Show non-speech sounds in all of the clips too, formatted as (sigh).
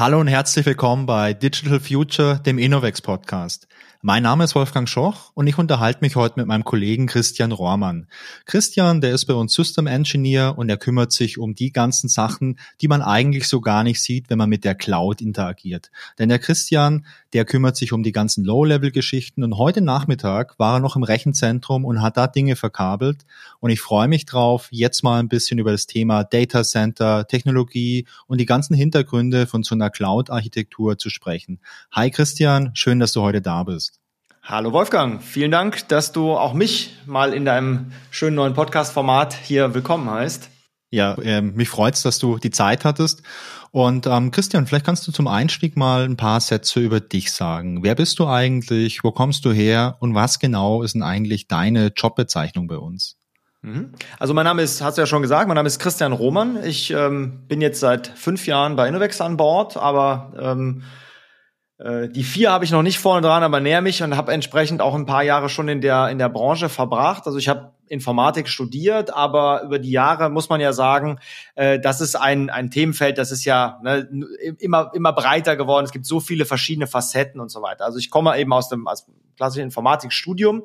Hallo und herzlich willkommen bei Digital Future, dem Innovex Podcast. Mein Name ist Wolfgang Schoch und ich unterhalte mich heute mit meinem Kollegen Christian Rohrmann. Christian, der ist bei uns System Engineer und er kümmert sich um die ganzen Sachen, die man eigentlich so gar nicht sieht, wenn man mit der Cloud interagiert. Denn der Christian, der kümmert sich um die ganzen Low-Level-Geschichten und heute Nachmittag war er noch im Rechenzentrum und hat da Dinge verkabelt und ich freue mich drauf, jetzt mal ein bisschen über das Thema Data Center, Technologie und die ganzen Hintergründe von so einer Cloud-Architektur zu sprechen. Hi Christian, schön, dass du heute da bist. Hallo Wolfgang, vielen Dank, dass du auch mich mal in deinem schönen neuen Podcast-Format hier willkommen heißt. Ja, äh, mich freut's, dass du die Zeit hattest. Und ähm, Christian, vielleicht kannst du zum Einstieg mal ein paar Sätze über dich sagen. Wer bist du eigentlich? Wo kommst du her? Und was genau ist denn eigentlich deine Jobbezeichnung bei uns? Mhm. Also mein Name ist, hast du ja schon gesagt, mein Name ist Christian Roman. Ich ähm, bin jetzt seit fünf Jahren bei Innovex an Bord, aber ähm, äh, die vier habe ich noch nicht vorne dran, aber näher mich und habe entsprechend auch ein paar Jahre schon in der in der Branche verbracht. Also ich habe Informatik studiert, aber über die Jahre muss man ja sagen, äh, das ist ein ein Themenfeld, das ist ja ne, immer immer breiter geworden. Es gibt so viele verschiedene Facetten und so weiter. Also ich komme eben aus dem aus klassischen Informatikstudium,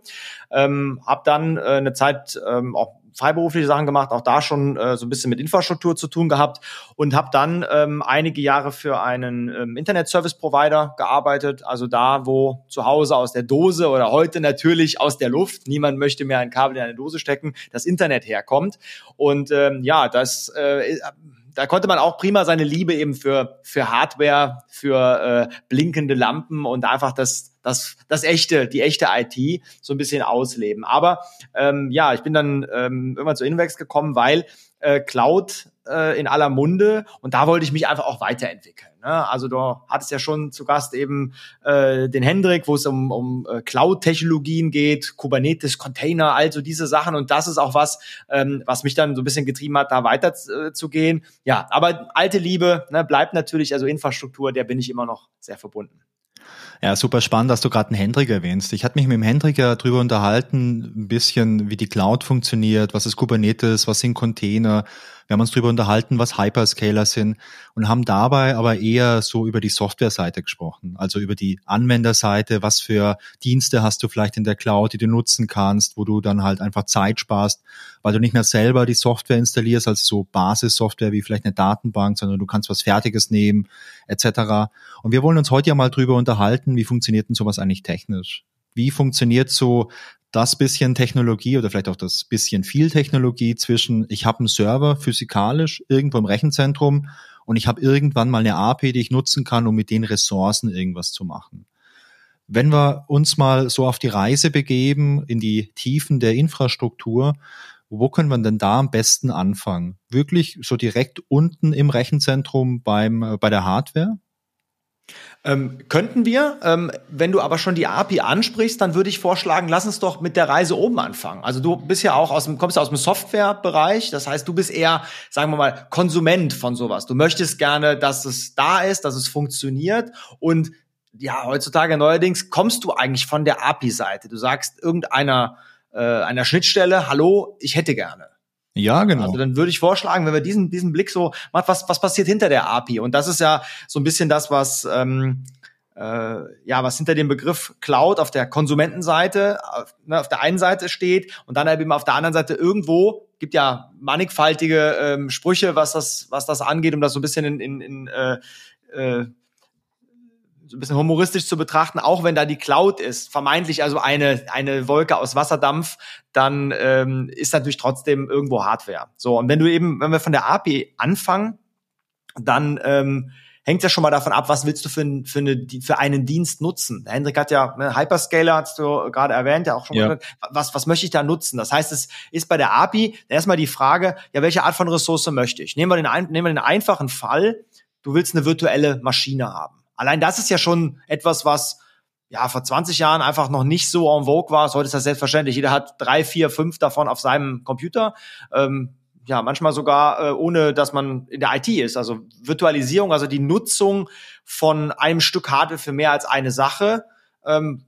ähm, habe dann äh, eine Zeit ähm, auch freiberufliche Sachen gemacht, auch da schon äh, so ein bisschen mit Infrastruktur zu tun gehabt und habe dann ähm, einige Jahre für einen ähm, Internet Service Provider gearbeitet, also da, wo zu Hause aus der Dose oder heute natürlich aus der Luft, niemand möchte mehr ein Kabel in eine Dose stecken, das Internet herkommt. Und ähm, ja, das äh, da konnte man auch prima seine Liebe eben für, für Hardware, für äh, blinkende Lampen und einfach das, das, das echte, die echte IT so ein bisschen ausleben. Aber ähm, ja, ich bin dann ähm, irgendwann zu Invex gekommen, weil äh, Cloud äh, in aller Munde und da wollte ich mich einfach auch weiterentwickeln. Ne? Also du hattest ja schon zu Gast eben äh, den Hendrik, wo es um, um äh, Cloud-Technologien geht, Kubernetes, Container, also diese Sachen und das ist auch was, ähm, was mich dann so ein bisschen getrieben hat, da weiter äh, zu gehen. Ja, aber alte Liebe ne, bleibt natürlich, also Infrastruktur, der bin ich immer noch sehr verbunden. Ja, super spannend, dass du gerade einen Hendrik erwähnst. Ich hatte mich mit dem Hendrik ja drüber unterhalten, ein bisschen, wie die Cloud funktioniert, was ist Kubernetes, was sind Container, wir haben uns darüber unterhalten, was Hyperscaler sind und haben dabei aber eher so über die Softwareseite gesprochen, also über die Anwenderseite, was für Dienste hast du vielleicht in der Cloud, die du nutzen kannst, wo du dann halt einfach Zeit sparst, weil du nicht mehr selber die Software installierst, also so Basissoftware wie vielleicht eine Datenbank, sondern du kannst was Fertiges nehmen, etc. Und wir wollen uns heute ja mal drüber unterhalten, wie funktioniert denn sowas eigentlich technisch? Wie funktioniert so das bisschen Technologie oder vielleicht auch das bisschen viel Technologie zwischen, ich habe einen Server physikalisch irgendwo im Rechenzentrum und ich habe irgendwann mal eine API, die ich nutzen kann, um mit den Ressourcen irgendwas zu machen. Wenn wir uns mal so auf die Reise begeben in die Tiefen der Infrastruktur, wo können wir denn da am besten anfangen? Wirklich so direkt unten im Rechenzentrum beim, äh, bei der Hardware? Ähm, könnten wir, ähm, wenn du aber schon die API ansprichst, dann würde ich vorschlagen, lass uns doch mit der Reise oben anfangen. Also du bist ja auch aus dem, kommst ja aus dem Softwarebereich, das heißt, du bist eher, sagen wir mal, Konsument von sowas. Du möchtest gerne, dass es da ist, dass es funktioniert und ja, heutzutage neuerdings kommst du eigentlich von der API-Seite. Du sagst irgendeiner äh, einer Schnittstelle, hallo, ich hätte gerne. Ja, genau. Also dann würde ich vorschlagen, wenn wir diesen, diesen Blick so macht, was, was passiert hinter der API? Und das ist ja so ein bisschen das, was, ähm, äh, ja, was hinter dem Begriff Cloud auf der Konsumentenseite, auf, ne, auf der einen Seite steht und dann eben auf der anderen Seite irgendwo gibt ja mannigfaltige ähm, Sprüche, was das, was das angeht, um das so ein bisschen in, in, in äh, äh, so ein bisschen humoristisch zu betrachten, auch wenn da die Cloud ist, vermeintlich also eine, eine Wolke aus Wasserdampf, dann ähm, ist natürlich trotzdem irgendwo Hardware. So, und wenn du eben, wenn wir von der API anfangen, dann ähm, hängt ja schon mal davon ab, was willst du für, für, eine, für einen Dienst nutzen. Hendrik hat ja, ne, Hyperscaler hast du gerade erwähnt, ja auch schon ja. Gesagt, was, was möchte ich da nutzen? Das heißt, es ist bei der API erstmal die Frage, ja, welche Art von Ressource möchte ich? Nehmen wir den, nehmen wir den einfachen Fall, du willst eine virtuelle Maschine haben. Allein das ist ja schon etwas, was ja vor 20 Jahren einfach noch nicht so en vogue war. Heute ist das selbstverständlich. Jeder hat drei, vier, fünf davon auf seinem Computer. Ähm, ja, manchmal sogar äh, ohne, dass man in der IT ist. Also Virtualisierung, also die Nutzung von einem Stück Hardware für mehr als eine Sache. Ähm,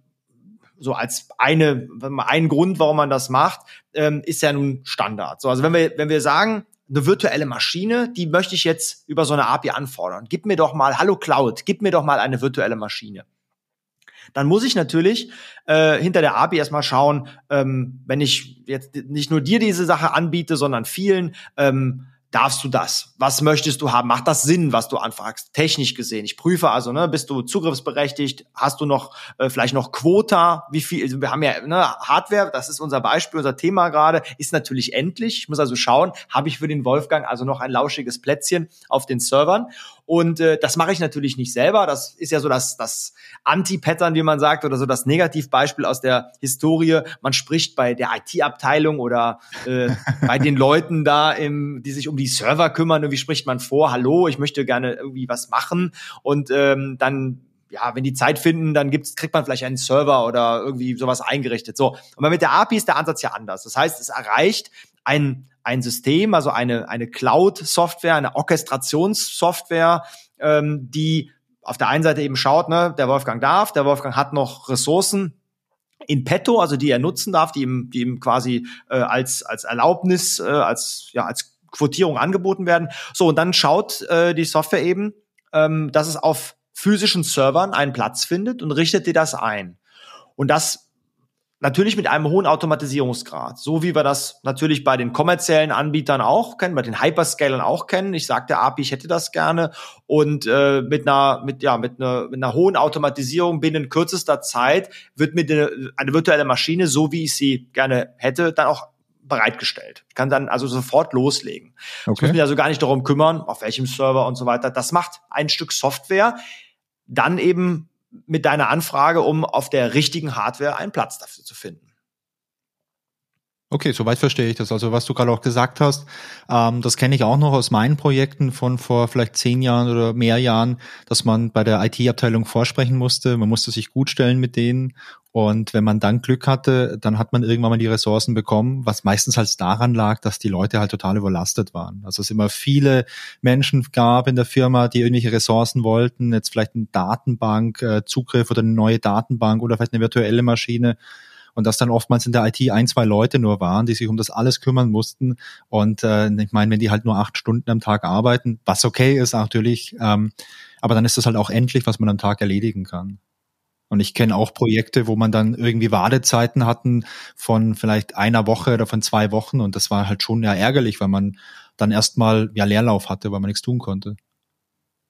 so als eine, ein Grund, warum man das macht, ähm, ist ja nun Standard. So, also wenn wir, wenn wir sagen, eine virtuelle Maschine, die möchte ich jetzt über so eine API anfordern. Gib mir doch mal, hallo Cloud, gib mir doch mal eine virtuelle Maschine. Dann muss ich natürlich äh, hinter der API erstmal schauen, ähm, wenn ich jetzt nicht nur dir diese Sache anbiete, sondern vielen, ähm, darfst du das? Was möchtest du haben? Macht das Sinn, was du anfragst? Technisch gesehen. Ich prüfe also, ne, bist du zugriffsberechtigt? Hast du noch äh, vielleicht noch Quota? Wie viel? Also wir haben ja ne, Hardware, das ist unser Beispiel, unser Thema gerade, ist natürlich endlich. Ich muss also schauen, habe ich für den Wolfgang also noch ein lauschiges Plätzchen auf den Servern? Und äh, das mache ich natürlich nicht selber. Das ist ja so das, das Anti-Pattern, wie man sagt, oder so das Negativbeispiel aus der Historie. Man spricht bei der IT-Abteilung oder äh, (laughs) bei den Leuten da, im, die sich um die Server kümmern. Und wie spricht man vor? Hallo, ich möchte gerne irgendwie was machen. Und ähm, dann ja, wenn die Zeit finden, dann gibt's, kriegt man vielleicht einen Server oder irgendwie sowas eingerichtet. So. Aber mit der API ist der Ansatz ja anders. Das heißt, es erreicht ein, ein System, also eine, eine Cloud-Software, eine Orchestrationssoftware, ähm, die auf der einen Seite eben schaut, ne, der Wolfgang darf, der Wolfgang hat noch Ressourcen in petto, also die er nutzen darf, die ihm, die ihm quasi äh, als, als Erlaubnis, äh, als, ja, als Quotierung angeboten werden. So, und dann schaut äh, die Software eben, ähm, dass es auf physischen Servern einen Platz findet und richtet dir das ein. Und das Natürlich mit einem hohen Automatisierungsgrad, so wie wir das natürlich bei den kommerziellen Anbietern auch kennen, bei den Hyperscalern auch kennen. Ich sagte API, ich hätte das gerne und äh, mit einer mit ja mit einer, mit einer hohen Automatisierung binnen kürzester Zeit wird mir eine, eine virtuelle Maschine, so wie ich sie gerne hätte, dann auch bereitgestellt. Ich kann dann also sofort loslegen. Okay. Ich muss mich also gar nicht darum kümmern, auf welchem Server und so weiter. Das macht ein Stück Software dann eben mit deiner Anfrage, um auf der richtigen Hardware einen Platz dafür zu finden. Okay, soweit verstehe ich das. Also was du gerade auch gesagt hast, ähm, das kenne ich auch noch aus meinen Projekten von vor vielleicht zehn Jahren oder mehr Jahren, dass man bei der IT-Abteilung vorsprechen musste. Man musste sich gut stellen mit denen. Und wenn man dann Glück hatte, dann hat man irgendwann mal die Ressourcen bekommen, was meistens halt daran lag, dass die Leute halt total überlastet waren. Also es immer viele Menschen gab in der Firma, die irgendwelche Ressourcen wollten, jetzt vielleicht eine Datenbank, äh, Zugriff oder eine neue Datenbank oder vielleicht eine virtuelle Maschine und dass dann oftmals in der IT ein, zwei Leute nur waren, die sich um das alles kümmern mussten. Und äh, ich meine, wenn die halt nur acht Stunden am Tag arbeiten, was okay ist natürlich, ähm, aber dann ist das halt auch endlich, was man am Tag erledigen kann. Und ich kenne auch Projekte, wo man dann irgendwie Wartezeiten hatten von vielleicht einer Woche oder von zwei Wochen und das war halt schon ja ärgerlich, weil man dann erstmal ja Leerlauf hatte, weil man nichts tun konnte.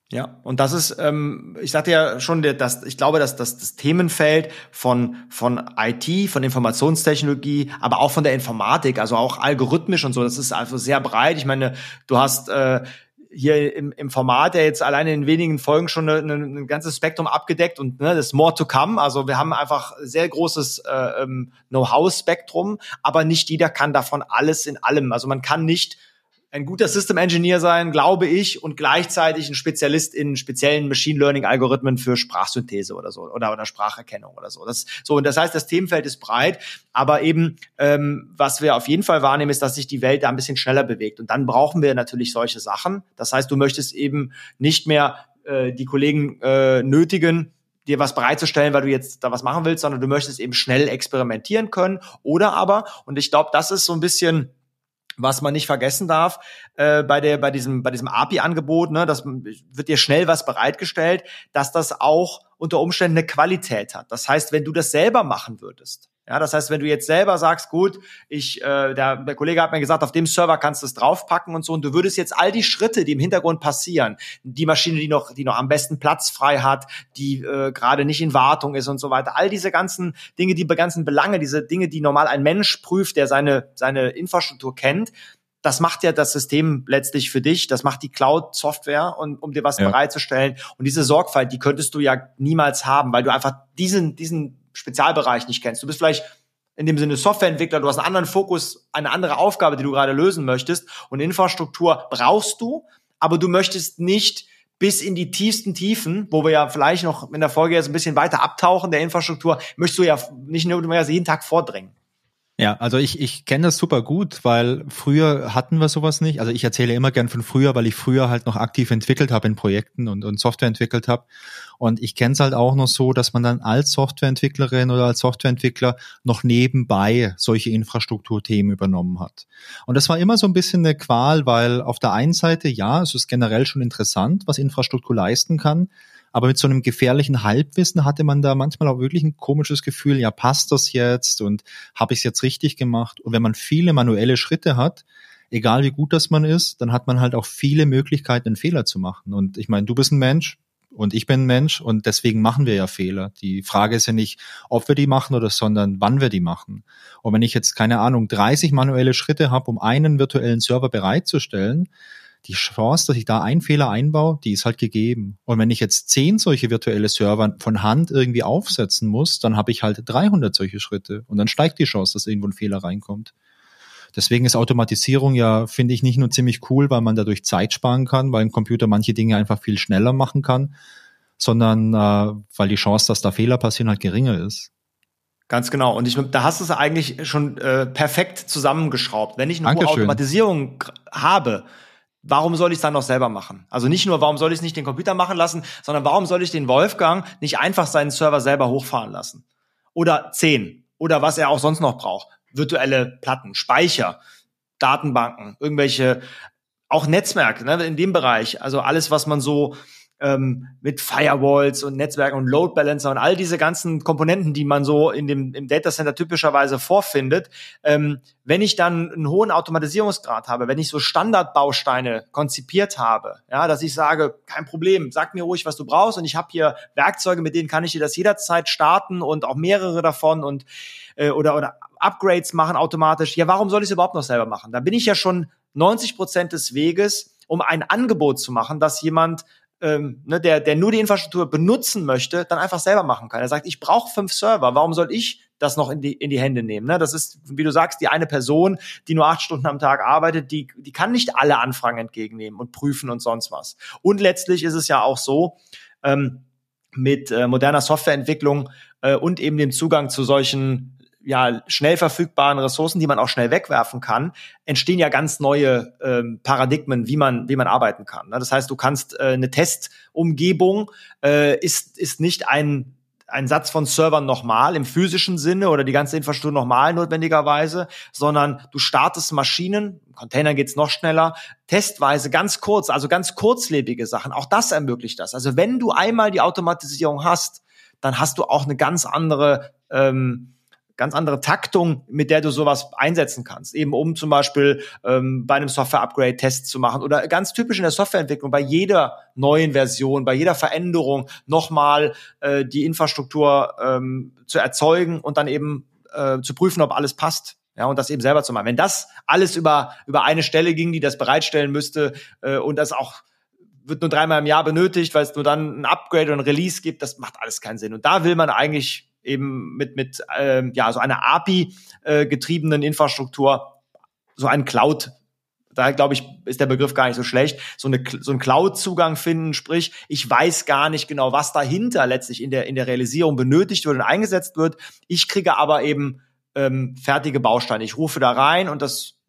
Ja, und das ist, ähm, ich sagte ja schon, dass ich glaube, dass, dass das Themenfeld von von IT, von Informationstechnologie, aber auch von der Informatik, also auch algorithmisch und so, das ist also sehr breit. Ich meine, du hast äh, hier im, im Format ja jetzt alleine in wenigen Folgen schon eine, eine, ein ganzes Spektrum abgedeckt und ne, das more to come. Also wir haben einfach sehr großes äh, ähm, Know-how-Spektrum, aber nicht jeder kann davon alles in allem. Also man kann nicht ein guter System Engineer sein, glaube ich, und gleichzeitig ein Spezialist in speziellen Machine Learning Algorithmen für Sprachsynthese oder so oder oder Spracherkennung oder so. Das so und das heißt, das Themenfeld ist breit, aber eben ähm, was wir auf jeden Fall wahrnehmen, ist, dass sich die Welt da ein bisschen schneller bewegt und dann brauchen wir natürlich solche Sachen. Das heißt, du möchtest eben nicht mehr äh, die Kollegen äh, nötigen, dir was bereitzustellen, weil du jetzt da was machen willst, sondern du möchtest eben schnell experimentieren können oder aber und ich glaube, das ist so ein bisschen was man nicht vergessen darf äh, bei der bei diesem bei diesem API-Angebot, ne, das wird dir schnell was bereitgestellt, dass das auch unter Umständen eine Qualität hat. Das heißt, wenn du das selber machen würdest, ja, das heißt, wenn du jetzt selber sagst, gut, ich, äh, der, der Kollege hat mir gesagt, auf dem Server kannst du es draufpacken und so, und du würdest jetzt all die Schritte, die im Hintergrund passieren, die Maschine, die noch, die noch am besten Platz frei hat, die äh, gerade nicht in Wartung ist und so weiter, all diese ganzen Dinge, die ganzen Belange, diese Dinge, die normal ein Mensch prüft, der seine seine Infrastruktur kennt, das macht ja das System letztlich für dich, das macht die Cloud-Software, und, um dir was ja. bereitzustellen. Und diese Sorgfalt, die könntest du ja niemals haben, weil du einfach diesen, diesen Spezialbereich nicht kennst. Du bist vielleicht in dem Sinne Softwareentwickler, du hast einen anderen Fokus, eine andere Aufgabe, die du gerade lösen möchtest. Und Infrastruktur brauchst du, aber du möchtest nicht bis in die tiefsten Tiefen, wo wir ja vielleicht noch in der Folge jetzt ein bisschen weiter abtauchen der Infrastruktur, möchtest du ja nicht nur jeden Tag vordringen. Ja, also ich, ich kenne das super gut, weil früher hatten wir sowas nicht. Also ich erzähle immer gern von früher, weil ich früher halt noch aktiv entwickelt habe in Projekten und, und Software entwickelt habe. Und ich kenne es halt auch noch so, dass man dann als Softwareentwicklerin oder als Softwareentwickler noch nebenbei solche Infrastrukturthemen übernommen hat. Und das war immer so ein bisschen eine Qual, weil auf der einen Seite, ja, es ist generell schon interessant, was Infrastruktur leisten kann. Aber mit so einem gefährlichen Halbwissen hatte man da manchmal auch wirklich ein komisches Gefühl, ja, passt das jetzt und habe ich es jetzt richtig gemacht? Und wenn man viele manuelle Schritte hat, egal wie gut das man ist, dann hat man halt auch viele Möglichkeiten, einen Fehler zu machen. Und ich meine, du bist ein Mensch und ich bin ein Mensch und deswegen machen wir ja Fehler. Die Frage ist ja nicht, ob wir die machen oder sondern wann wir die machen. Und wenn ich jetzt keine Ahnung 30 manuelle Schritte habe, um einen virtuellen Server bereitzustellen, die Chance, dass ich da einen Fehler einbaue, die ist halt gegeben. Und wenn ich jetzt zehn solche virtuelle Server von Hand irgendwie aufsetzen muss, dann habe ich halt 300 solche Schritte und dann steigt die Chance, dass irgendwo ein Fehler reinkommt. Deswegen ist Automatisierung ja, finde ich, nicht nur ziemlich cool, weil man dadurch Zeit sparen kann, weil ein Computer manche Dinge einfach viel schneller machen kann, sondern äh, weil die Chance, dass da Fehler passieren, halt geringer ist. Ganz genau. Und ich, da hast du es eigentlich schon äh, perfekt zusammengeschraubt. Wenn ich eine Dankeschön. Automatisierung habe, warum soll ich es dann noch selber machen? Also nicht nur, warum soll ich es nicht den Computer machen lassen, sondern warum soll ich den Wolfgang nicht einfach seinen Server selber hochfahren lassen? Oder zehn. Oder was er auch sonst noch braucht. Virtuelle Platten, Speicher, Datenbanken, irgendwelche, auch Netzwerk, ne, in dem Bereich. Also alles, was man so ähm, mit Firewalls und Netzwerken und Load Balancer und all diese ganzen Komponenten, die man so in dem im Data Center typischerweise vorfindet. Ähm, wenn ich dann einen hohen Automatisierungsgrad habe, wenn ich so Standardbausteine konzipiert habe, ja, dass ich sage, kein Problem, sag mir ruhig, was du brauchst und ich habe hier Werkzeuge, mit denen kann ich dir das jederzeit starten und auch mehrere davon und äh, oder oder Upgrades machen automatisch. Ja, warum soll ich es überhaupt noch selber machen? Da bin ich ja schon 90 Prozent des Weges, um ein Angebot zu machen, dass jemand ähm, ne, der, der nur die Infrastruktur benutzen möchte, dann einfach selber machen kann. Er sagt, ich brauche fünf Server, warum soll ich das noch in die, in die Hände nehmen? Ne? Das ist, wie du sagst, die eine Person, die nur acht Stunden am Tag arbeitet, die, die kann nicht alle Anfragen entgegennehmen und prüfen und sonst was. Und letztlich ist es ja auch so, ähm, mit äh, moderner Softwareentwicklung äh, und eben dem Zugang zu solchen ja, schnell verfügbaren Ressourcen, die man auch schnell wegwerfen kann, entstehen ja ganz neue ähm, Paradigmen, wie man, wie man arbeiten kann. Ne? Das heißt, du kannst äh, eine Testumgebung äh, ist, ist nicht ein ein Satz von Servern nochmal im physischen Sinne oder die ganze Infrastruktur nochmal notwendigerweise, sondern du startest Maschinen, Container geht's noch schneller, testweise ganz kurz, also ganz kurzlebige Sachen. Auch das ermöglicht das. Also wenn du einmal die Automatisierung hast, dann hast du auch eine ganz andere ähm, ganz andere Taktung, mit der du sowas einsetzen kannst. Eben um zum Beispiel ähm, bei einem Software-Upgrade Tests zu machen oder ganz typisch in der Softwareentwicklung bei jeder neuen Version, bei jeder Veränderung nochmal äh, die Infrastruktur ähm, zu erzeugen und dann eben äh, zu prüfen, ob alles passt. Ja, und das eben selber zu machen. Wenn das alles über, über eine Stelle ging, die das bereitstellen müsste äh, und das auch wird nur dreimal im Jahr benötigt, weil es nur dann ein Upgrade und ein Release gibt, das macht alles keinen Sinn. Und da will man eigentlich eben mit, mit ähm, ja, so einer API-getriebenen äh, Infrastruktur, so ein Cloud da glaube ich, ist der Begriff gar nicht so schlecht, so, eine, so einen Cloud-Zugang finden, sprich, ich weiß gar nicht genau, was dahinter letztlich in der, in der Realisierung benötigt wird und eingesetzt wird. Ich kriege aber eben ähm, fertige Bausteine. Ich rufe da rein und das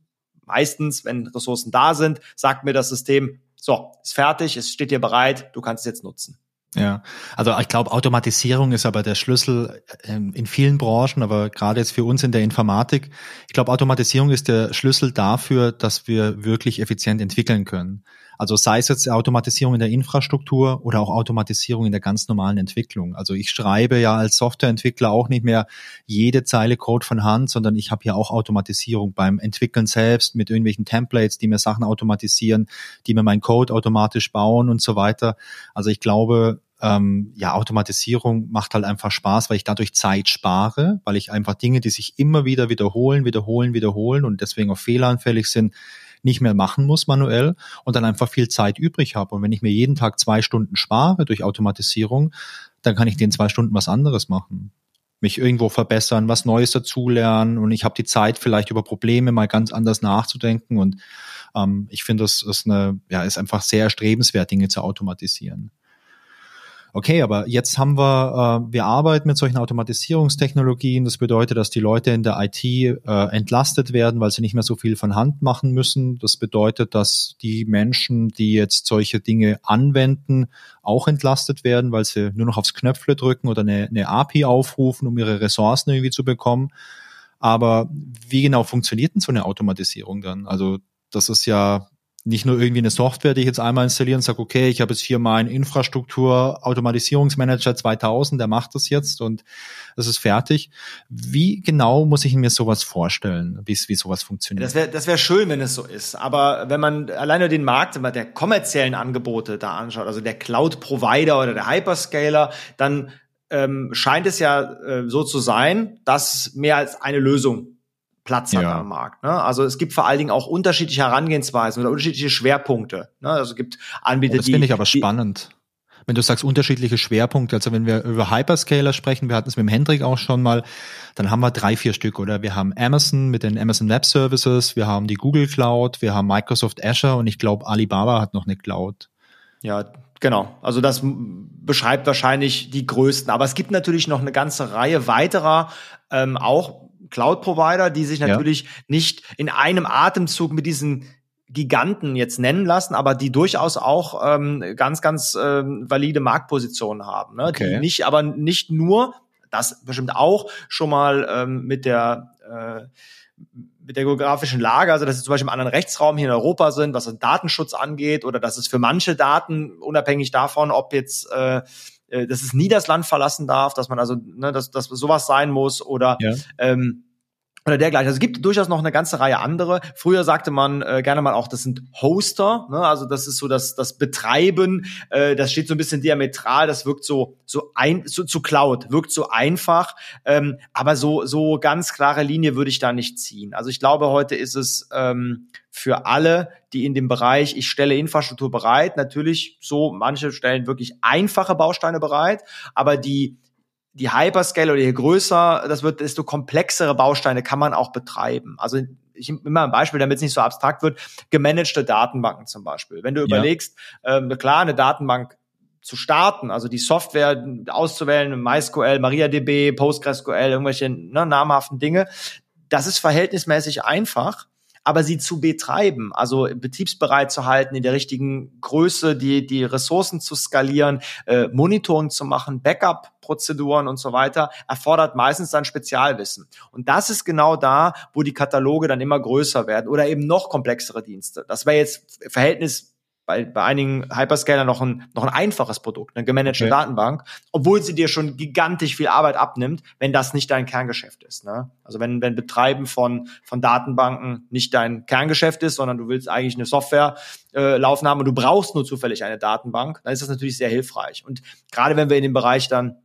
meistens, wenn Ressourcen da sind, sagt mir das System, so, ist fertig, es steht dir bereit, du kannst es jetzt nutzen. Ja, also ich glaube, Automatisierung ist aber der Schlüssel ähm, in vielen Branchen, aber gerade jetzt für uns in der Informatik. Ich glaube, Automatisierung ist der Schlüssel dafür, dass wir wirklich effizient entwickeln können. Also sei es jetzt Automatisierung in der Infrastruktur oder auch Automatisierung in der ganz normalen Entwicklung. Also ich schreibe ja als Softwareentwickler auch nicht mehr jede Zeile Code von Hand, sondern ich habe ja auch Automatisierung beim Entwickeln selbst mit irgendwelchen Templates, die mir Sachen automatisieren, die mir meinen Code automatisch bauen und so weiter. Also ich glaube, ähm, ja, Automatisierung macht halt einfach Spaß, weil ich dadurch Zeit spare, weil ich einfach Dinge, die sich immer wieder wiederholen, wiederholen, wiederholen und deswegen auch fehleranfällig sind, nicht mehr machen muss manuell und dann einfach viel Zeit übrig habe. Und wenn ich mir jeden Tag zwei Stunden spare durch Automatisierung, dann kann ich den zwei Stunden was anderes machen mich irgendwo verbessern, was Neues dazulernen und ich habe die Zeit vielleicht über Probleme mal ganz anders nachzudenken und ähm, ich finde, das ist eine, ja, ist einfach sehr erstrebenswert, Dinge zu automatisieren. Okay, aber jetzt haben wir, äh, wir arbeiten mit solchen Automatisierungstechnologien. Das bedeutet, dass die Leute in der IT äh, entlastet werden, weil sie nicht mehr so viel von Hand machen müssen. Das bedeutet, dass die Menschen, die jetzt solche Dinge anwenden, auch entlastet werden, weil sie nur noch aufs Knöpfle drücken oder eine, eine API aufrufen, um ihre Ressourcen irgendwie zu bekommen. Aber wie genau funktioniert denn so eine Automatisierung dann? Also das ist ja nicht nur irgendwie eine Software, die ich jetzt einmal installiere und sage, okay, ich habe jetzt hier meinen Infrastruktur-Automatisierungsmanager 2000, der macht das jetzt und das ist fertig. Wie genau muss ich mir sowas vorstellen, wie, wie sowas funktioniert? Das wäre das wär schön, wenn es so ist. Aber wenn man alleine den Markt der kommerziellen Angebote da anschaut, also der Cloud-Provider oder der Hyperscaler, dann ähm, scheint es ja äh, so zu sein, dass mehr als eine Lösung Platz hat ja. am Markt. Ne? Also es gibt vor allen Dingen auch unterschiedliche Herangehensweisen oder unterschiedliche Schwerpunkte. Ne? Also es gibt Anbieter, oh, das die. Das finde ich aber spannend. Wenn du sagst unterschiedliche Schwerpunkte, also wenn wir über Hyperscaler sprechen, wir hatten es mit dem Hendrik auch schon mal, dann haben wir drei, vier Stück, oder? Wir haben Amazon mit den Amazon Web Services, wir haben die Google Cloud, wir haben Microsoft Azure und ich glaube Alibaba hat noch eine Cloud. Ja, genau. Also das beschreibt wahrscheinlich die größten. Aber es gibt natürlich noch eine ganze Reihe weiterer, ähm, auch Cloud-Provider, die sich natürlich ja. nicht in einem Atemzug mit diesen Giganten jetzt nennen lassen, aber die durchaus auch ähm, ganz, ganz ähm, valide Marktpositionen haben. Ne? Okay. Die nicht, aber nicht nur, das bestimmt auch schon mal ähm, mit der äh, mit der geografischen Lage, also dass sie zum Beispiel im anderen Rechtsraum hier in Europa sind, was den Datenschutz angeht, oder dass es für manche Daten, unabhängig davon, ob jetzt äh, äh, dass es nie das Land verlassen darf, dass man also, ne, dass, dass sowas sein muss oder ja. ähm, oder dergleichen. Also es gibt durchaus noch eine ganze Reihe andere. Früher sagte man äh, gerne mal auch, das sind Hoster, ne? also das ist so das, das Betreiben, äh, das steht so ein bisschen diametral, das wirkt so so ein so, zu Cloud, wirkt so einfach, ähm, aber so so ganz klare Linie würde ich da nicht ziehen. Also ich glaube, heute ist es ähm, für alle, die in dem Bereich, ich stelle Infrastruktur bereit, natürlich so, manche stellen wirklich einfache Bausteine bereit, aber die die Hyperscale oder je größer das wird, desto komplexere Bausteine kann man auch betreiben. Also ich nehme mal ein Beispiel, damit es nicht so abstrakt wird, gemanagte Datenbanken zum Beispiel. Wenn du ja. überlegst, ähm, klar, eine Datenbank zu starten, also die Software auszuwählen, MySQL, MariaDB, PostgreSQL, irgendwelche ne, namhaften Dinge, das ist verhältnismäßig einfach aber sie zu betreiben, also betriebsbereit zu halten, in der richtigen Größe, die, die Ressourcen zu skalieren, äh, Monitoring zu machen, Backup-Prozeduren und so weiter, erfordert meistens dann Spezialwissen. Und das ist genau da, wo die Kataloge dann immer größer werden oder eben noch komplexere Dienste. Das wäre jetzt Verhältnis bei, bei einigen Hyperscaler noch ein, noch ein einfaches Produkt, eine gemanagte okay. Datenbank, obwohl sie dir schon gigantisch viel Arbeit abnimmt, wenn das nicht dein Kerngeschäft ist. Ne? Also wenn, wenn Betreiben von, von Datenbanken nicht dein Kerngeschäft ist, sondern du willst eigentlich eine Software äh, laufen haben und du brauchst nur zufällig eine Datenbank, dann ist das natürlich sehr hilfreich. Und gerade wenn wir in dem Bereich dann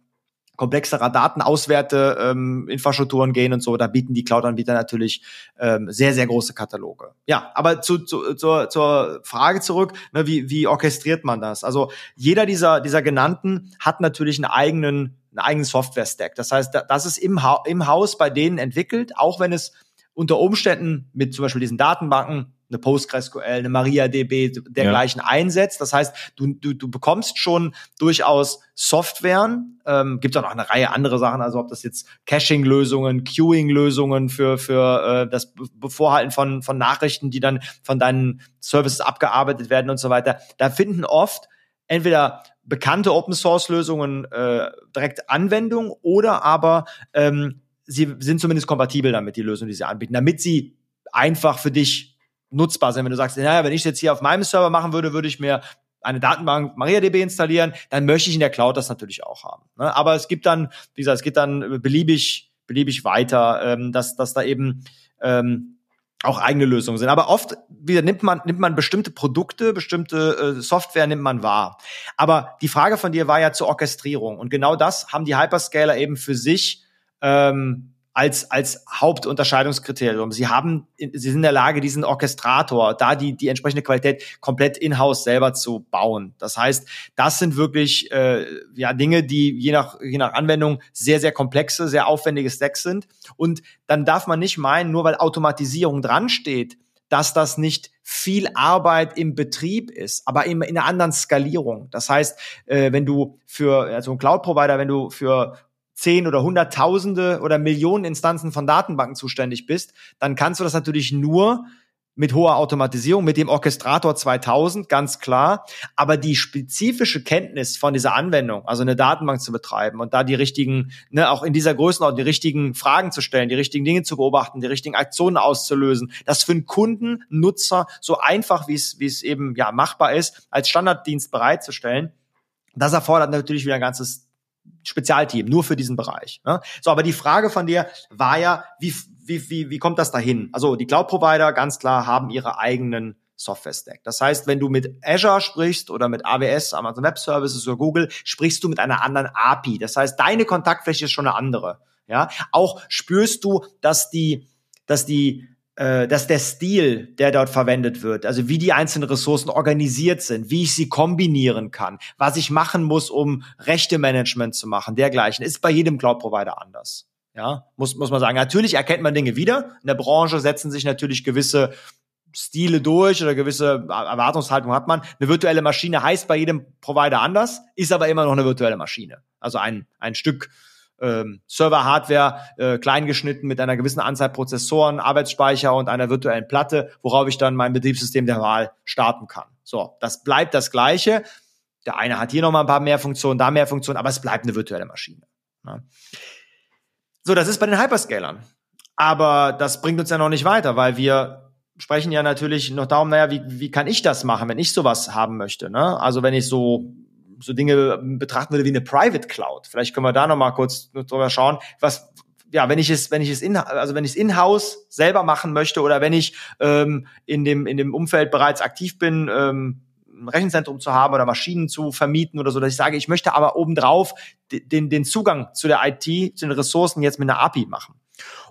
komplexerer Datenauswerte ähm, Infrastrukturen gehen und so, da bieten die Cloud-Anbieter natürlich ähm, sehr, sehr große Kataloge. Ja, aber zu, zu, zur, zur Frage zurück, ne, wie, wie orchestriert man das? Also jeder dieser, dieser genannten hat natürlich einen eigenen, einen eigenen Software-Stack. Das heißt, das ist im, ha im Haus bei denen entwickelt, auch wenn es unter Umständen mit zum Beispiel diesen Datenbanken eine PostgreSQL, eine MariaDB dergleichen ja. einsetzt. Das heißt, du, du, du bekommst schon durchaus Softwaren. Ähm, gibt auch noch eine Reihe andere Sachen, also ob das jetzt Caching-Lösungen, Queuing-Lösungen für für äh, das Bevorhalten von von Nachrichten, die dann von deinen Services abgearbeitet werden und so weiter. Da finden oft entweder bekannte Open Source Lösungen äh, direkt Anwendung oder aber ähm, sie sind zumindest kompatibel damit, die Lösung, die sie anbieten, damit sie einfach für dich nutzbar sein. Wenn du sagst, naja, wenn ich jetzt hier auf meinem Server machen würde, würde ich mir eine Datenbank MariaDB installieren, dann möchte ich in der Cloud das natürlich auch haben. Ne? Aber es gibt dann, wie gesagt, es geht dann beliebig, beliebig weiter, ähm, dass, dass da eben ähm, auch eigene Lösungen sind. Aber oft wieder nimmt man, nimmt man bestimmte Produkte, bestimmte äh, Software nimmt man wahr. Aber die Frage von dir war ja zur Orchestrierung. Und genau das haben die Hyperscaler eben für sich ähm, als, als Hauptunterscheidungskriterium. Sie haben, sie sind in der Lage, diesen Orchestrator, da die, die entsprechende Qualität komplett in-house selber zu bauen. Das heißt, das sind wirklich äh, ja Dinge, die je nach, je nach Anwendung sehr, sehr komplexe, sehr aufwendige Stacks sind. Und dann darf man nicht meinen, nur weil Automatisierung dran steht, dass das nicht viel Arbeit im Betrieb ist, aber in, in einer anderen Skalierung. Das heißt, äh, wenn du für also ein Cloud-Provider, wenn du für zehn oder hunderttausende oder Millionen Instanzen von Datenbanken zuständig bist, dann kannst du das natürlich nur mit hoher Automatisierung, mit dem Orchestrator 2000, ganz klar. Aber die spezifische Kenntnis von dieser Anwendung, also eine Datenbank zu betreiben und da die richtigen, ne, auch in dieser Größenordnung, die richtigen Fragen zu stellen, die richtigen Dinge zu beobachten, die richtigen Aktionen auszulösen, das für einen Kunden, Nutzer so einfach, wie es, wie es eben, ja, machbar ist, als Standarddienst bereitzustellen, das erfordert natürlich wieder ein ganzes Spezialteam, nur für diesen Bereich. Ne? So, aber die Frage von dir war ja, wie, wie, wie, wie kommt das dahin? Also die Cloud-Provider ganz klar haben ihre eigenen Software-Stack. Das heißt, wenn du mit Azure sprichst oder mit AWS, Amazon Web Services oder Google, sprichst du mit einer anderen API. Das heißt, deine Kontaktfläche ist schon eine andere. Ja, auch spürst du, dass die, dass die dass der Stil, der dort verwendet wird, also wie die einzelnen Ressourcen organisiert sind, wie ich sie kombinieren kann, was ich machen muss, um Rechte-Management zu machen, dergleichen, ist bei jedem Cloud-Provider anders. Ja, muss, muss man sagen. Natürlich erkennt man Dinge wieder. In der Branche setzen sich natürlich gewisse Stile durch oder gewisse Erwartungshaltung hat man. Eine virtuelle Maschine heißt bei jedem Provider anders, ist aber immer noch eine virtuelle Maschine. Also ein, ein Stück ähm, Server-Hardware äh, kleingeschnitten mit einer gewissen Anzahl Prozessoren, Arbeitsspeicher und einer virtuellen Platte, worauf ich dann mein Betriebssystem der Wahl starten kann. So, das bleibt das Gleiche. Der eine hat hier noch mal ein paar mehr Funktionen, da mehr Funktionen, aber es bleibt eine virtuelle Maschine. Ne? So, das ist bei den Hyperscalern. Aber das bringt uns ja noch nicht weiter, weil wir sprechen ja natürlich noch darum, naja, wie, wie kann ich das machen, wenn ich sowas haben möchte? Ne? Also wenn ich so so Dinge betrachten würde wie eine Private Cloud. Vielleicht können wir da noch mal kurz drüber schauen, was ja, wenn ich es, wenn ich es in, also wenn ich es in-house selber machen möchte oder wenn ich ähm, in dem in dem Umfeld bereits aktiv bin, ähm, ein Rechenzentrum zu haben oder Maschinen zu vermieten oder so, dass ich sage, ich möchte aber obendrauf den den Zugang zu der IT, zu den Ressourcen jetzt mit einer API machen.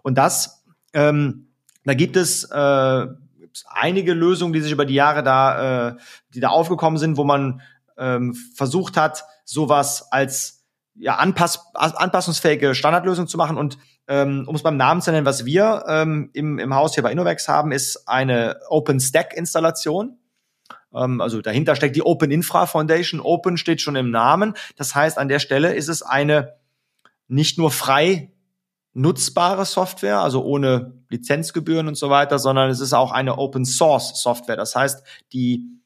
Und das, ähm, da gibt es äh, einige Lösungen, die sich über die Jahre da, äh, die da aufgekommen sind, wo man ähm, versucht hat, sowas als ja, anpass anpassungsfähige Standardlösung zu machen. Und ähm, um es beim Namen zu nennen, was wir ähm, im, im Haus hier bei Innovex haben, ist eine OpenStack-Installation. Ähm, also dahinter steckt die Open Infra Foundation. Open steht schon im Namen. Das heißt, an der Stelle ist es eine nicht nur frei nutzbare Software, also ohne Lizenzgebühren und so weiter, sondern es ist auch eine Open Source Software. Das heißt, die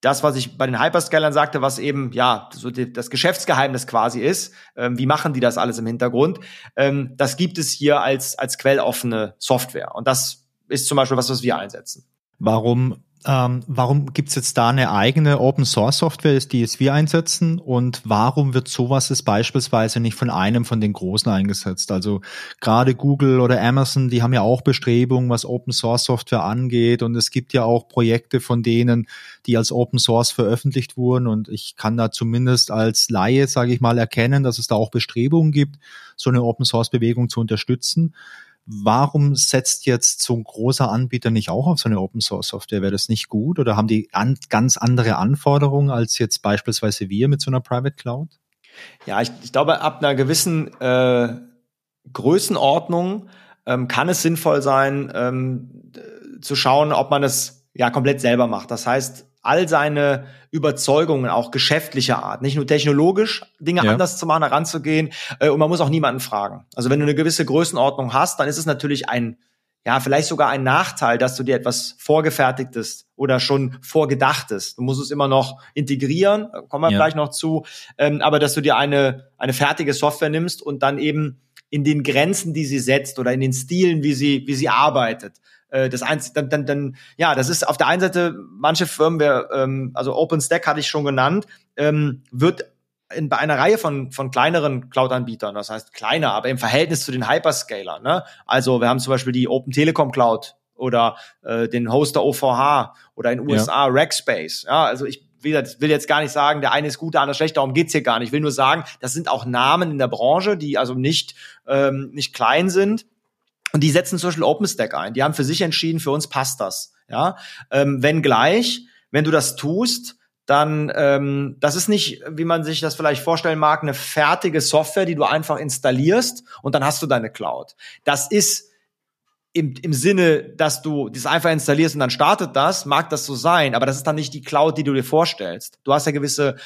das, was ich bei den Hyperscalern sagte, was eben ja so die, das Geschäftsgeheimnis quasi ist, ähm, wie machen die das alles im Hintergrund, ähm, das gibt es hier als als quelloffene Software und das ist zum Beispiel was, was wir einsetzen. Warum ähm, warum gibt's jetzt da eine eigene Open Source Software, die jetzt wir einsetzen? Und warum wird sowas jetzt beispielsweise nicht von einem von den Großen eingesetzt? Also gerade Google oder Amazon, die haben ja auch Bestrebungen, was Open Source Software angeht. Und es gibt ja auch Projekte von denen, die als Open Source veröffentlicht wurden. Und ich kann da zumindest als Laie, sage ich mal, erkennen, dass es da auch Bestrebungen gibt, so eine Open Source Bewegung zu unterstützen. Warum setzt jetzt so ein großer Anbieter nicht auch auf so eine Open Source Software? Wäre das nicht gut oder haben die an, ganz andere Anforderungen als jetzt beispielsweise wir mit so einer Private Cloud? Ja, ich, ich glaube, ab einer gewissen äh, Größenordnung ähm, kann es sinnvoll sein, ähm, zu schauen, ob man es ja komplett selber macht. Das heißt, all seine Überzeugungen, auch geschäftlicher Art, nicht nur technologisch Dinge ja. anders zu machen, heranzugehen. Äh, und man muss auch niemanden fragen. Also wenn du eine gewisse Größenordnung hast, dann ist es natürlich ein, ja, vielleicht sogar ein Nachteil, dass du dir etwas vorgefertigtes oder schon vorgedachtes. Du musst es immer noch integrieren, kommen wir ja. gleich noch zu, ähm, aber dass du dir eine, eine fertige Software nimmst und dann eben in den Grenzen, die sie setzt oder in den Stilen, wie sie, wie sie arbeitet, äh, das eins, dann, dann, dann, ja, das ist auf der einen Seite, manche Firmen, wir, ähm, also OpenStack hatte ich schon genannt, ähm, wird in, bei einer Reihe von, von kleineren Cloud-Anbietern, das heißt kleiner, aber im Verhältnis zu den Hyperscaler. Ne? Also wir haben zum Beispiel die Open Telekom Cloud oder äh, den Hoster OVH oder in USA ja. Rackspace. Ja, also ich wie gesagt, will jetzt gar nicht sagen, der eine ist gut, der andere schlecht, darum geht's hier gar nicht. Ich will nur sagen, das sind auch Namen in der Branche, die also nicht, ähm, nicht klein sind und die setzen zum Beispiel OpenStack ein. Die haben für sich entschieden, für uns passt das. Ja, ähm, wenn gleich, wenn du das tust, dann ähm, das ist nicht, wie man sich das vielleicht vorstellen mag, eine fertige Software, die du einfach installierst und dann hast du deine Cloud. Das ist im, im Sinne, dass du das einfach installierst und dann startet das, mag das so sein, aber das ist dann nicht die Cloud, die du dir vorstellst. Du hast ja gewisse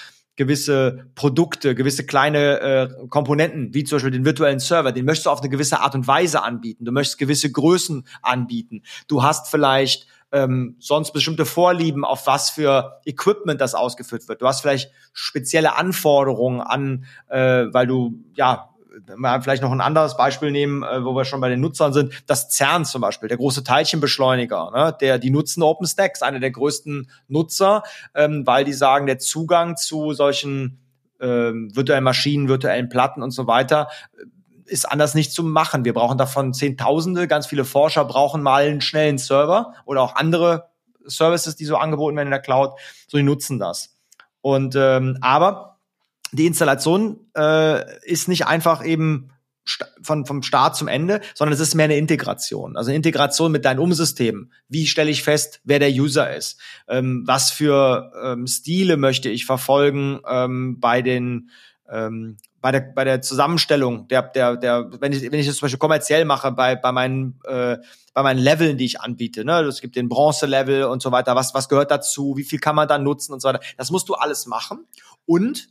gewisse Produkte, gewisse kleine äh, Komponenten, wie zum Beispiel den virtuellen Server, den möchtest du auf eine gewisse Art und Weise anbieten. Du möchtest gewisse Größen anbieten. Du hast vielleicht ähm, sonst bestimmte Vorlieben, auf was für Equipment das ausgeführt wird. Du hast vielleicht spezielle Anforderungen an, äh, weil du ja mal vielleicht noch ein anderes Beispiel nehmen, äh, wo wir schon bei den Nutzern sind, das CERN zum Beispiel, der große Teilchenbeschleuniger, ne, der, die nutzen OpenStacks, einer der größten Nutzer, ähm, weil die sagen, der Zugang zu solchen ähm, virtuellen Maschinen, virtuellen Platten und so weiter äh, ist anders nicht zu machen. Wir brauchen davon Zehntausende, ganz viele Forscher brauchen mal einen schnellen Server oder auch andere Services, die so angeboten werden in der Cloud, so die nutzen das. Und ähm, aber die Installation äh, ist nicht einfach eben von, vom Start zum Ende, sondern es ist mehr eine Integration. Also eine Integration mit deinen Umsystemen. Wie stelle ich fest, wer der User ist? Ähm, was für ähm, Stile möchte ich verfolgen ähm, bei den ähm, bei der bei der Zusammenstellung der der der wenn ich wenn ich das zum Beispiel kommerziell mache bei bei meinen äh, bei meinen Leveln die ich anbiete ne es gibt den Bronze Level und so weiter was was gehört dazu wie viel kann man da nutzen und so weiter das musst du alles machen und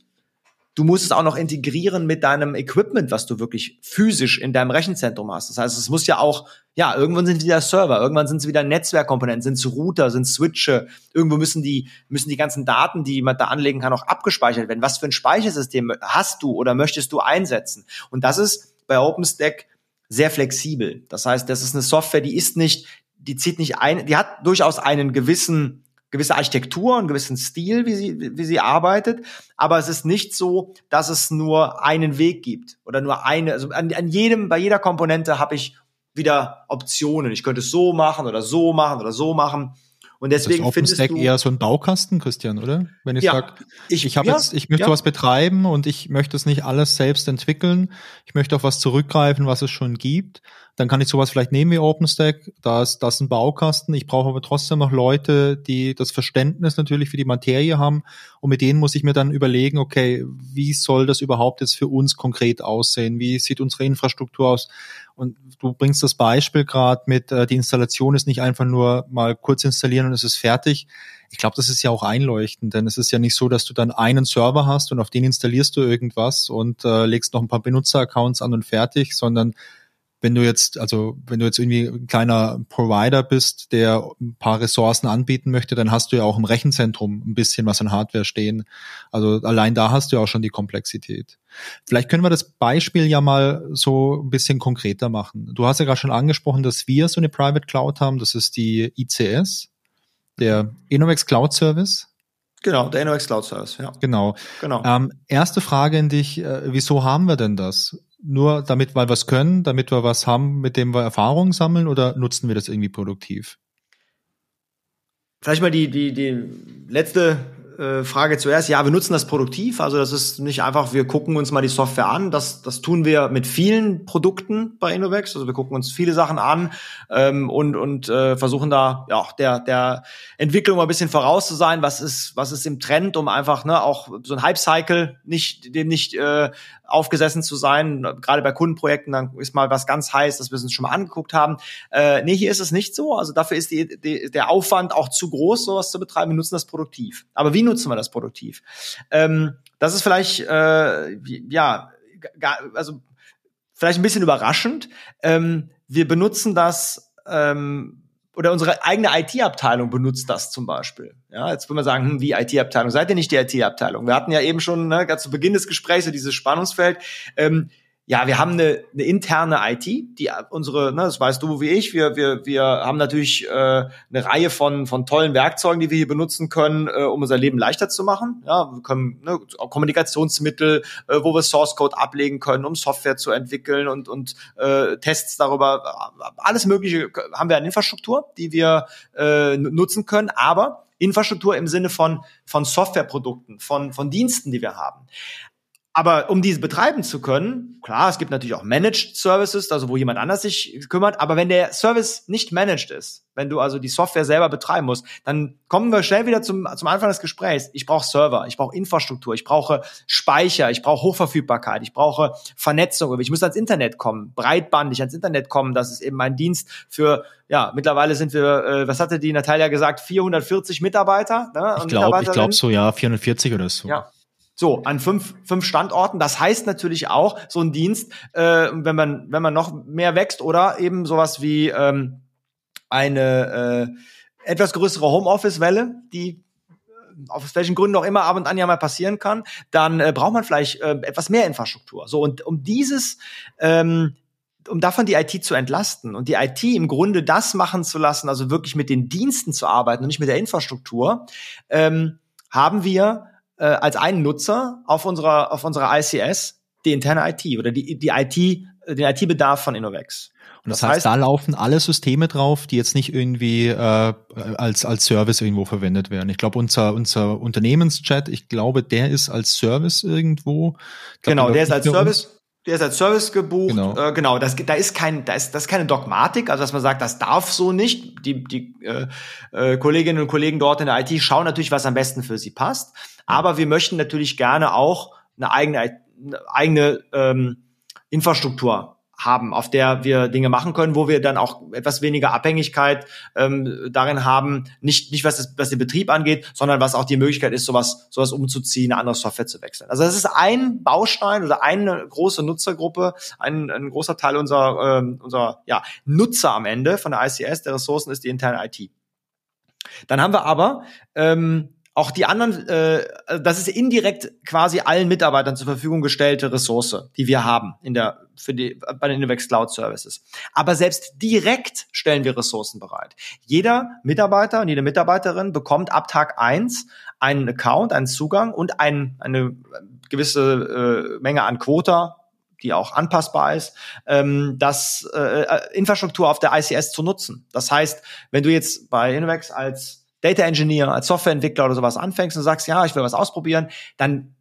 Du musst es auch noch integrieren mit deinem Equipment, was du wirklich physisch in deinem Rechenzentrum hast. Das heißt, es muss ja auch, ja, irgendwann sind es wieder Server, irgendwann sind es wieder Netzwerkkomponenten, sind es Router, sind Switche. Irgendwo müssen die, müssen die ganzen Daten, die man da anlegen kann, auch abgespeichert werden. Was für ein Speichersystem hast du oder möchtest du einsetzen? Und das ist bei OpenStack sehr flexibel. Das heißt, das ist eine Software, die ist nicht, die zieht nicht ein, die hat durchaus einen gewissen gewisse Architektur, einen gewissen Stil, wie sie, wie sie arbeitet. Aber es ist nicht so, dass es nur einen Weg gibt oder nur eine. Also an, an jedem, bei jeder Komponente habe ich wieder Optionen. Ich könnte es so machen oder so machen oder so machen. Und deswegen das findest du eher so ein Baukasten, Christian, oder? Wenn ich ja, sage, ich, ich habe ja, jetzt, ich möchte ja. was betreiben und ich möchte es nicht alles selbst entwickeln. Ich möchte auf was zurückgreifen, was es schon gibt dann kann ich sowas vielleicht nehmen wie OpenStack, da ist das ein Baukasten. Ich brauche aber trotzdem noch Leute, die das Verständnis natürlich für die Materie haben und mit denen muss ich mir dann überlegen, okay, wie soll das überhaupt jetzt für uns konkret aussehen? Wie sieht unsere Infrastruktur aus? Und du bringst das Beispiel gerade mit, äh, die Installation ist nicht einfach nur mal kurz installieren und es ist fertig. Ich glaube, das ist ja auch einleuchtend, denn es ist ja nicht so, dass du dann einen Server hast und auf den installierst du irgendwas und äh, legst noch ein paar Benutzeraccounts an und fertig, sondern wenn du jetzt, also wenn du jetzt irgendwie ein kleiner Provider bist, der ein paar Ressourcen anbieten möchte, dann hast du ja auch im Rechenzentrum ein bisschen was an Hardware stehen. Also allein da hast du ja auch schon die Komplexität. Vielleicht können wir das Beispiel ja mal so ein bisschen konkreter machen. Du hast ja gerade schon angesprochen, dass wir so eine Private Cloud haben. Das ist die ICS, der Innovex Cloud Service. Genau, der Innovex Cloud Service, ja. Genau. genau. Ähm, erste Frage an dich, äh, wieso haben wir denn das? Nur damit wir was können, damit wir was haben, mit dem wir Erfahrungen sammeln oder nutzen wir das irgendwie produktiv? Vielleicht mal die, die, die letzte äh, Frage zuerst. Ja, wir nutzen das produktiv. Also das ist nicht einfach, wir gucken uns mal die Software an. Das, das tun wir mit vielen Produkten bei Innovex. Also wir gucken uns viele Sachen an ähm, und, und äh, versuchen da ja der, der Entwicklung mal ein bisschen voraus zu sein. Was ist, was ist im Trend, um einfach ne, auch so ein Hype-Cycle nicht, dem nicht äh, aufgesessen zu sein. Gerade bei Kundenprojekten, dann ist mal was ganz heiß, dass wir es uns schon mal angeguckt haben. Äh, nee, hier ist es nicht so. Also dafür ist die, die, der Aufwand auch zu groß, sowas zu betreiben. Wir nutzen das produktiv. Aber wie nutzen wir das produktiv? Ähm, das ist vielleicht, äh, ja, gar, also vielleicht ein bisschen überraschend. Ähm, wir benutzen das ähm, oder unsere eigene IT-Abteilung benutzt das zum Beispiel. Ja, jetzt würde man sagen, hm, wie IT-Abteilung? Seid ihr nicht die IT-Abteilung? Wir hatten ja eben schon, ne, ganz zu Beginn des Gesprächs so dieses Spannungsfeld. Ähm, ja, wir haben eine, eine interne IT, die unsere, ne, das weißt du wie ich, wir, wir, wir haben natürlich äh, eine Reihe von, von tollen Werkzeugen, die wir hier benutzen können, äh, um unser Leben leichter zu machen. Ja, wir können ne, Kommunikationsmittel, äh, wo wir Source Code ablegen können, um Software zu entwickeln und, und äh, Tests darüber. Alles Mögliche haben wir an Infrastruktur, die wir äh, nutzen können, aber Infrastruktur im Sinne von, von Softwareprodukten, von, von Diensten, die wir haben. Aber um diese betreiben zu können, klar, es gibt natürlich auch Managed Services, also wo jemand anders sich kümmert, aber wenn der Service nicht managed ist, wenn du also die Software selber betreiben musst, dann kommen wir schnell wieder zum, zum Anfang des Gesprächs. Ich brauche Server, ich brauche Infrastruktur, ich brauche Speicher, ich brauche Hochverfügbarkeit, ich brauche Vernetzung, ich muss ans Internet kommen, breitbandig ans Internet kommen, das ist eben mein Dienst für, ja, mittlerweile sind wir, äh, was hatte die Natalia gesagt, 440 Mitarbeiter? Ne? Ich glaube, ich glaube so, ja, 440 oder so. Ja, so, an fünf, fünf Standorten. Das heißt natürlich auch, so ein Dienst, äh, wenn man, wenn man noch mehr wächst oder eben sowas wie ähm, eine äh, etwas größere Homeoffice-Welle, die äh, aus welchen Gründen auch immer ab und an ja mal passieren kann, dann äh, braucht man vielleicht äh, etwas mehr Infrastruktur. So, und um dieses, ähm, um davon die IT zu entlasten und die IT im Grunde das machen zu lassen, also wirklich mit den Diensten zu arbeiten und nicht mit der Infrastruktur, ähm, haben wir äh, als einen Nutzer auf unserer, auf unserer ICS die interne IT oder die, die IT, den IT-Bedarf von Innovex. Und das, das heißt, heißt, da laufen alle Systeme drauf, die jetzt nicht irgendwie äh, als als Service irgendwo verwendet werden. Ich glaube, unser unser Unternehmenschat, ich glaube, der ist als Service irgendwo. Glaub, genau, der ist als Service. Der ist als Service gebucht. Genau, äh, genau das, da ist kein, da ist das ist keine Dogmatik, also dass man sagt, das darf so nicht. Die, die äh, äh, Kolleginnen und Kollegen dort in der IT schauen natürlich, was am besten für sie passt. Aber wir möchten natürlich gerne auch eine eigene, eine eigene ähm, Infrastruktur haben, auf der wir Dinge machen können, wo wir dann auch etwas weniger Abhängigkeit ähm, darin haben, nicht nicht was, das, was den Betrieb angeht, sondern was auch die Möglichkeit ist, sowas sowas umzuziehen, eine andere Software zu wechseln. Also das ist ein Baustein oder eine große Nutzergruppe, ein, ein großer Teil unserer ähm, unserer ja, Nutzer am Ende von der ICS der Ressourcen ist die interne IT. Dann haben wir aber ähm, auch die anderen, äh, das ist indirekt quasi allen Mitarbeitern zur Verfügung gestellte Ressource, die wir haben in der für die bei den Innovex Cloud Services. Aber selbst direkt stellen wir Ressourcen bereit. Jeder Mitarbeiter und jede Mitarbeiterin bekommt ab Tag eins einen Account, einen Zugang und ein, eine gewisse äh, Menge an Quota, die auch anpassbar ist, ähm, das äh, äh Infrastruktur auf der ICS zu nutzen. Das heißt, wenn du jetzt bei Innovex als Data Engineer, als Softwareentwickler oder sowas anfängst und sagst, ja, ich will was ausprobieren, dann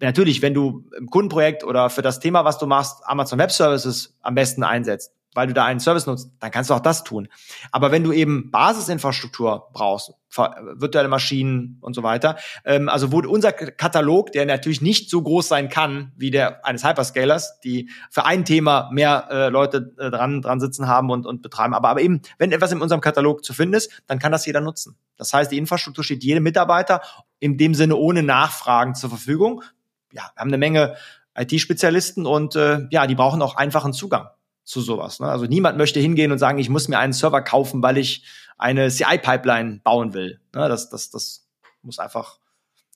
natürlich, wenn du im Kundenprojekt oder für das Thema, was du machst, Amazon Web Services am besten einsetzt, weil du da einen Service nutzt, dann kannst du auch das tun. Aber wenn du eben Basisinfrastruktur brauchst, virtuelle Maschinen und so weiter, ähm, also wo unser Katalog, der natürlich nicht so groß sein kann wie der eines Hyperscalers, die für ein Thema mehr äh, Leute äh, dran dran sitzen haben und und betreiben, aber aber eben wenn etwas in unserem Katalog zu finden ist, dann kann das jeder nutzen. Das heißt, die Infrastruktur steht jedem Mitarbeiter in dem Sinne ohne Nachfragen zur Verfügung. Ja, wir haben eine Menge IT-Spezialisten und äh, ja, die brauchen auch einfachen Zugang zu sowas. Ne? Also niemand möchte hingehen und sagen, ich muss mir einen Server kaufen, weil ich eine CI-Pipeline bauen will. Ne? Das, das, das muss einfach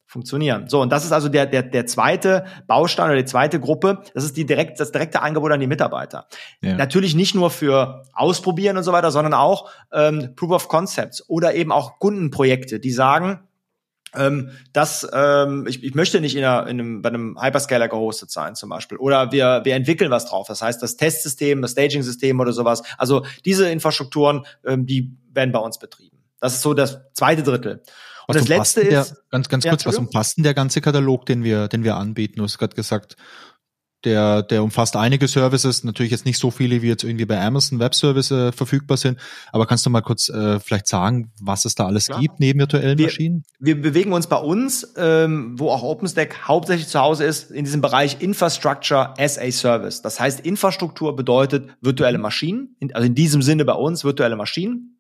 funktionieren. So, und das ist also der, der, der zweite Baustein oder die zweite Gruppe. Das ist die direkt, das direkte Angebot an die Mitarbeiter. Ja. Natürlich nicht nur für Ausprobieren und so weiter, sondern auch ähm, Proof of Concepts oder eben auch Kundenprojekte, die sagen, ähm, dass ähm, ich, ich möchte nicht in, einer, in einem, bei einem Hyperscaler gehostet sein zum Beispiel. Oder wir, wir entwickeln was drauf. Das heißt, das Testsystem, das Staging-System oder sowas. Also diese Infrastrukturen, ähm, die werden bei uns betrieben. Das ist so das zweite Drittel. Und was das letzte ist. Der, ganz, ganz kurz, was umfasst denn der ganze Katalog, den wir, den wir anbieten? Du hast gerade gesagt, der, der umfasst einige Services, natürlich jetzt nicht so viele, wie jetzt irgendwie bei Amazon Web Service äh, verfügbar sind. Aber kannst du mal kurz äh, vielleicht sagen, was es da alles Klar. gibt neben virtuellen wir, Maschinen? Wir bewegen uns bei uns, ähm, wo auch OpenStack hauptsächlich zu Hause ist, in diesem Bereich Infrastructure as a Service. Das heißt, Infrastruktur bedeutet virtuelle Maschinen, also in diesem Sinne bei uns virtuelle Maschinen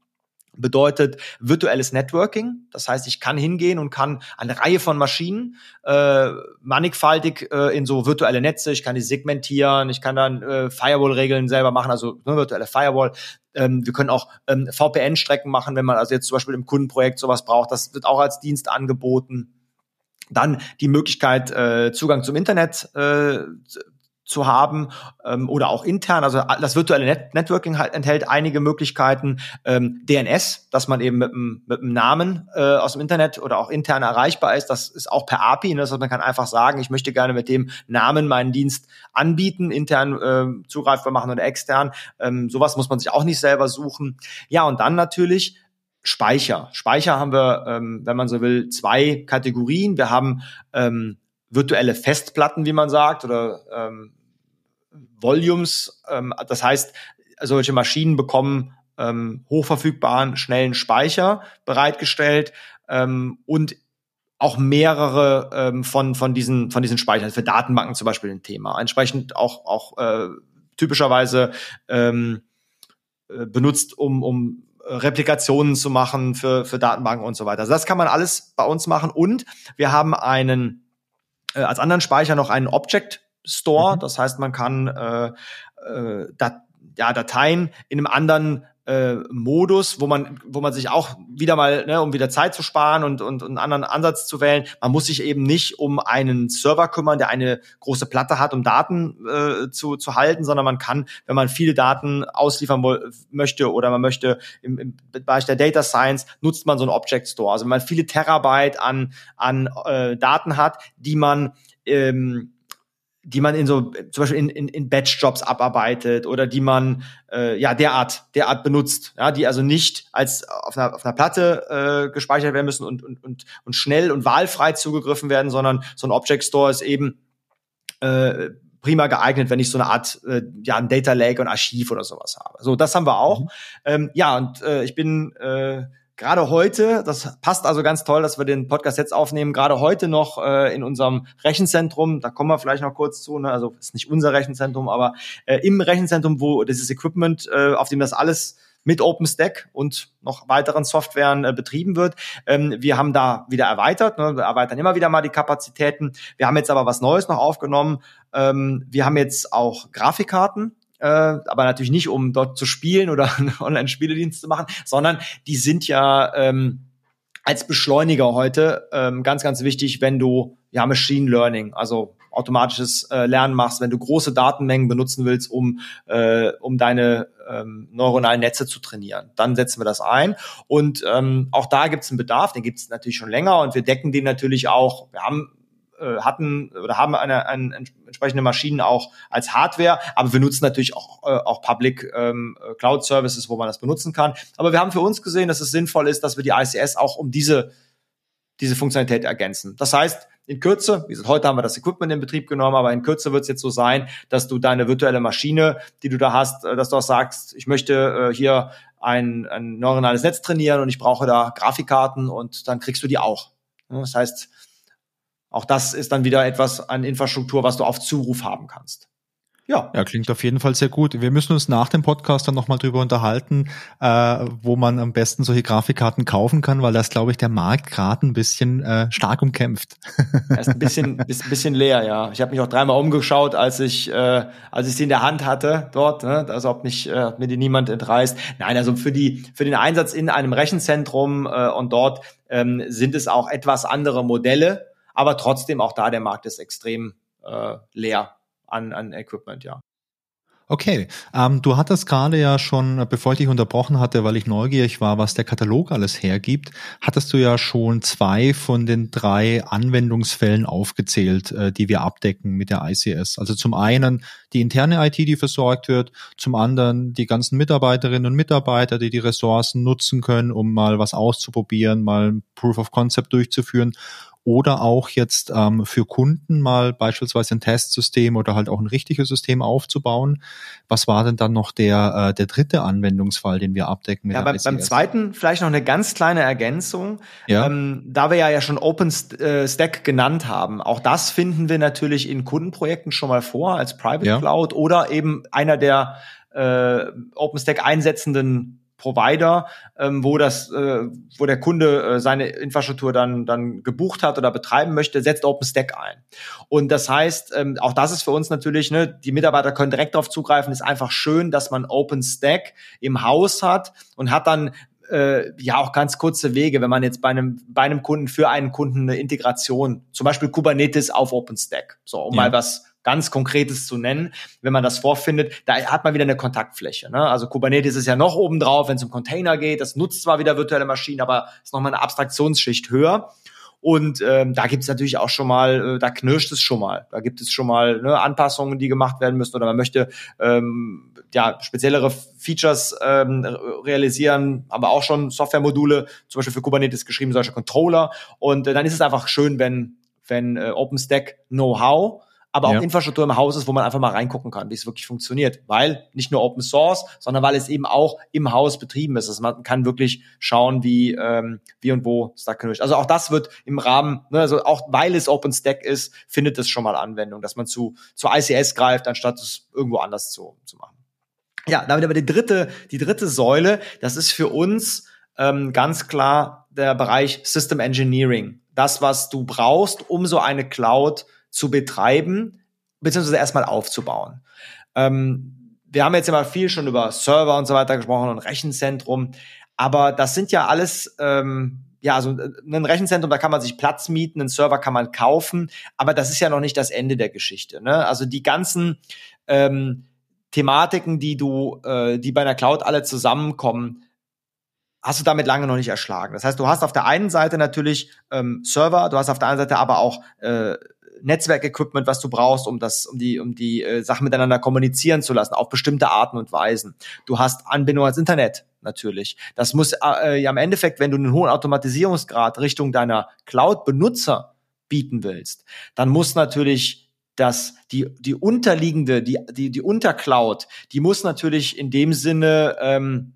bedeutet virtuelles Networking. Das heißt, ich kann hingehen und kann eine Reihe von Maschinen äh, mannigfaltig äh, in so virtuelle Netze, ich kann die segmentieren, ich kann dann äh, Firewall-Regeln selber machen, also ne, virtuelle Firewall. Ähm, wir können auch ähm, VPN-Strecken machen, wenn man also jetzt zum Beispiel im Kundenprojekt sowas braucht. Das wird auch als Dienst angeboten. Dann die Möglichkeit, äh, Zugang zum Internet äh, zu haben ähm, oder auch intern. Also das virtuelle Net Networking halt enthält einige Möglichkeiten. Ähm, DNS, dass man eben mit einem, mit einem Namen äh, aus dem Internet oder auch intern erreichbar ist. Das ist auch per API. Ne? Das heißt, man kann einfach sagen, ich möchte gerne mit dem Namen meinen Dienst anbieten, intern äh, zugreifbar machen oder extern. Ähm, sowas muss man sich auch nicht selber suchen. Ja, und dann natürlich Speicher. Speicher haben wir, ähm, wenn man so will, zwei Kategorien. Wir haben ähm, virtuelle Festplatten, wie man sagt, oder ähm, Volumes. Ähm, das heißt, solche Maschinen bekommen ähm, hochverfügbaren, schnellen Speicher bereitgestellt ähm, und auch mehrere ähm, von, von, diesen, von diesen Speichern, für Datenbanken zum Beispiel ein Thema. Entsprechend auch, auch äh, typischerweise ähm, äh, benutzt, um, um Replikationen zu machen für, für Datenbanken und so weiter. Also das kann man alles bei uns machen und wir haben einen, äh, als anderen Speicher noch einen Object Store. Mhm. Das heißt, man kann äh, äh, Dat ja, Dateien in einem anderen äh, Modus, wo man, wo man sich auch wieder mal, ne, um wieder Zeit zu sparen und, und, und einen anderen Ansatz zu wählen, man muss sich eben nicht um einen Server kümmern, der eine große Platte hat, um Daten äh, zu, zu halten, sondern man kann, wenn man viele Daten ausliefern möchte oder man möchte im, im Bereich der Data Science, nutzt man so einen Object Store. Also wenn man viele Terabyte an, an äh, Daten hat, die man ähm, die man in so zum Beispiel in, in, in Batch-Jobs abarbeitet oder die man äh, ja derart derart benutzt, ja, die also nicht als auf einer, auf einer Platte äh, gespeichert werden müssen und, und, und, und schnell und wahlfrei zugegriffen werden, sondern so ein Object Store ist eben äh, prima geeignet, wenn ich so eine Art äh, ja ein Data Lake und Archiv oder sowas habe. So, das haben wir auch. Mhm. Ähm, ja, und äh, ich bin äh, gerade heute, das passt also ganz toll, dass wir den Podcast jetzt aufnehmen, gerade heute noch äh, in unserem Rechenzentrum, da kommen wir vielleicht noch kurz zu, ne? also ist nicht unser Rechenzentrum, aber äh, im Rechenzentrum, wo dieses Equipment, äh, auf dem das alles mit OpenStack und noch weiteren Softwaren äh, betrieben wird. Ähm, wir haben da wieder erweitert, ne? wir erweitern immer wieder mal die Kapazitäten. Wir haben jetzt aber was Neues noch aufgenommen. Ähm, wir haben jetzt auch Grafikkarten äh, aber natürlich nicht, um dort zu spielen oder (laughs) einen Online-Spieledienst zu machen, sondern die sind ja ähm, als Beschleuniger heute ähm, ganz, ganz wichtig, wenn du ja Machine Learning, also automatisches äh, Lernen machst, wenn du große Datenmengen benutzen willst, um, äh, um deine ähm, neuronalen Netze zu trainieren. Dann setzen wir das ein. Und ähm, auch da gibt es einen Bedarf, den gibt es natürlich schon länger und wir decken den natürlich auch. Wir haben äh, hatten oder haben eine, eine entsprechende Maschinen auch als Hardware, aber wir nutzen natürlich auch, äh, auch Public ähm, Cloud Services, wo man das benutzen kann. Aber wir haben für uns gesehen, dass es sinnvoll ist, dass wir die ICS auch um diese, diese Funktionalität ergänzen. Das heißt, in Kürze, wie gesagt, heute haben wir das Equipment in Betrieb genommen, aber in Kürze wird es jetzt so sein, dass du deine virtuelle Maschine, die du da hast, äh, dass du auch sagst, ich möchte äh, hier ein, ein neuronales Netz trainieren und ich brauche da Grafikkarten und dann kriegst du die auch. Das heißt, auch das ist dann wieder etwas an Infrastruktur, was du auf Zuruf haben kannst. Ja. Ja, klingt auf jeden Fall sehr gut. Wir müssen uns nach dem Podcast dann nochmal drüber unterhalten, äh, wo man am besten solche Grafikkarten kaufen kann, weil das, glaube ich, der Markt gerade ein bisschen äh, stark umkämpft. (laughs) Er ist ein bisschen, ist ein bisschen leer, ja. Ich habe mich auch dreimal umgeschaut, als ich, äh, als ich sie in der Hand hatte dort, ne? also ob mich, äh, mir die niemand entreißt. Nein, also für die, für den Einsatz in einem Rechenzentrum äh, und dort ähm, sind es auch etwas andere Modelle aber trotzdem auch da der Markt ist extrem äh, leer an, an Equipment, ja. Okay, ähm, du hattest gerade ja schon, bevor ich dich unterbrochen hatte, weil ich neugierig war, was der Katalog alles hergibt, hattest du ja schon zwei von den drei Anwendungsfällen aufgezählt, äh, die wir abdecken mit der ICS. Also zum einen die interne IT, die versorgt wird, zum anderen die ganzen Mitarbeiterinnen und Mitarbeiter, die die Ressourcen nutzen können, um mal was auszuprobieren, mal Proof of Concept durchzuführen oder auch jetzt ähm, für Kunden mal beispielsweise ein Testsystem oder halt auch ein richtiges System aufzubauen. Was war denn dann noch der, äh, der dritte Anwendungsfall, den wir abdecken? ja, beim, beim zweiten vielleicht noch eine ganz kleine Ergänzung. Ja. Ähm, da wir ja, ja schon OpenStack äh, genannt haben, auch das finden wir natürlich in Kundenprojekten schon mal vor als Private ja. Cloud oder eben einer der äh, OpenStack einsetzenden Provider, ähm, wo das, äh, wo der Kunde äh, seine Infrastruktur dann dann gebucht hat oder betreiben möchte, setzt OpenStack ein. Und das heißt, ähm, auch das ist für uns natürlich, ne, die Mitarbeiter können direkt darauf zugreifen. Ist einfach schön, dass man OpenStack im Haus hat und hat dann äh, ja auch ganz kurze Wege, wenn man jetzt bei einem bei einem Kunden für einen Kunden eine Integration, zum Beispiel Kubernetes auf OpenStack, so um ja. mal was ganz Konkretes zu nennen, wenn man das vorfindet, da hat man wieder eine Kontaktfläche. Ne? Also Kubernetes ist ja noch oben drauf, wenn es um Container geht. Das nutzt zwar wieder virtuelle Maschinen, aber ist nochmal eine Abstraktionsschicht höher. Und ähm, da gibt es natürlich auch schon mal, äh, da knirscht es schon mal. Da gibt es schon mal ne, Anpassungen, die gemacht werden müssen oder man möchte ähm, ja speziellere Features ähm, realisieren, aber auch schon Softwaremodule, zum Beispiel für Kubernetes geschrieben, solche Controller. Und äh, dann ist es einfach schön, wenn wenn äh, OpenStack Know-how aber auch ja. Infrastruktur im Haus ist, wo man einfach mal reingucken kann, wie es wirklich funktioniert. Weil nicht nur Open Source, sondern weil es eben auch im Haus betrieben ist. Also man kann wirklich schauen, wie, ähm, wie und wo Stack Conversion. Also auch das wird im Rahmen, ne, also auch weil es OpenStack ist, findet es schon mal Anwendung, dass man zu, zu ICS greift, anstatt es irgendwo anders zu, zu machen. Ja, damit aber die dritte, die dritte Säule, das ist für uns ähm, ganz klar der Bereich System Engineering. Das, was du brauchst, um so eine Cloud zu betreiben, beziehungsweise erstmal aufzubauen. Ähm, wir haben jetzt immer viel schon über Server und so weiter gesprochen und Rechenzentrum, aber das sind ja alles, ähm, ja, also äh, ein Rechenzentrum, da kann man sich Platz mieten, einen Server kann man kaufen, aber das ist ja noch nicht das Ende der Geschichte. Ne? Also die ganzen ähm, Thematiken, die du, äh, die bei einer Cloud alle zusammenkommen, hast du damit lange noch nicht erschlagen. Das heißt, du hast auf der einen Seite natürlich ähm, Server, du hast auf der anderen Seite aber auch äh, Netzwerkequipment, was du brauchst, um das, um die, um die äh, Sachen miteinander kommunizieren zu lassen, auf bestimmte Arten und Weisen. Du hast Anbindung ans Internet natürlich. Das muss äh, ja im Endeffekt, wenn du einen hohen Automatisierungsgrad Richtung deiner Cloud-Benutzer bieten willst, dann muss natürlich dass die die unterliegende die die die Untercloud die muss natürlich in dem Sinne ähm,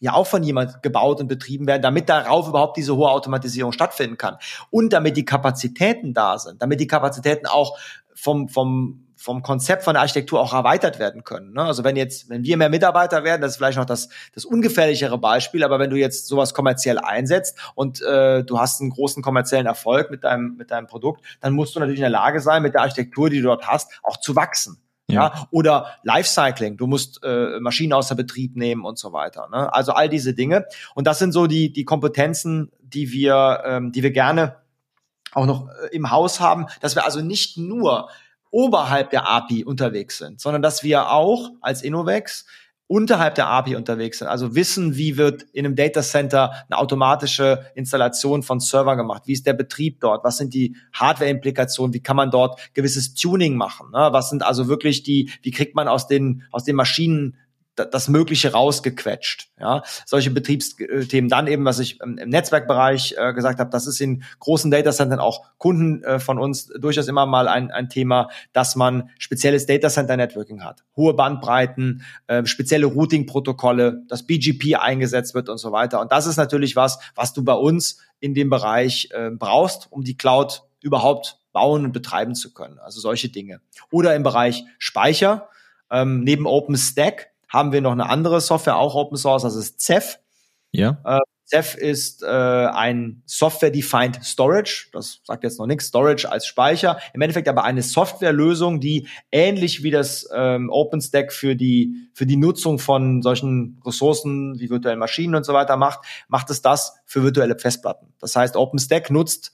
ja auch von jemand gebaut und betrieben werden, damit darauf überhaupt diese hohe Automatisierung stattfinden kann. Und damit die Kapazitäten da sind, damit die Kapazitäten auch vom, vom, vom Konzept von der Architektur auch erweitert werden können. Ne? Also wenn jetzt, wenn wir mehr Mitarbeiter werden, das ist vielleicht noch das, das ungefährlichere Beispiel, aber wenn du jetzt sowas kommerziell einsetzt und äh, du hast einen großen kommerziellen Erfolg mit deinem, mit deinem Produkt, dann musst du natürlich in der Lage sein, mit der Architektur, die du dort hast, auch zu wachsen. Ja. ja. Oder Lifecycling, du musst äh, Maschinen außer Betrieb nehmen und so weiter. Ne? Also all diese Dinge. Und das sind so die, die Kompetenzen, die wir, ähm, die wir gerne auch noch äh, im Haus haben, dass wir also nicht nur oberhalb der API unterwegs sind, sondern dass wir auch als Innovex unterhalb der API unterwegs sind. Also wissen, wie wird in einem Data Center eine automatische Installation von Servern gemacht? Wie ist der Betrieb dort? Was sind die Hardware-Implikationen? Wie kann man dort gewisses Tuning machen? Ne? Was sind also wirklich die, wie kriegt man aus den, aus den Maschinen das Mögliche rausgequetscht. Ja, solche Betriebsthemen. Dann eben, was ich im Netzwerkbereich äh, gesagt habe, das ist in großen Datacentern auch Kunden äh, von uns durchaus immer mal ein, ein Thema, dass man spezielles Datacenter Networking hat, hohe Bandbreiten, äh, spezielle Routing-Protokolle, dass BGP eingesetzt wird und so weiter. Und das ist natürlich was, was du bei uns in dem Bereich äh, brauchst, um die Cloud überhaupt bauen und betreiben zu können. Also solche Dinge. Oder im Bereich Speicher. Ähm, neben OpenStack haben wir noch eine andere Software, auch Open Source, das ist Ceph. Ja. Äh, Ceph ist äh, ein Software-Defined Storage. Das sagt jetzt noch nichts. Storage als Speicher. Im Endeffekt aber eine Softwarelösung, die ähnlich wie das ähm, OpenStack für die für die Nutzung von solchen Ressourcen wie virtuellen Maschinen und so weiter macht, macht es das für virtuelle Festplatten. Das heißt, OpenStack nutzt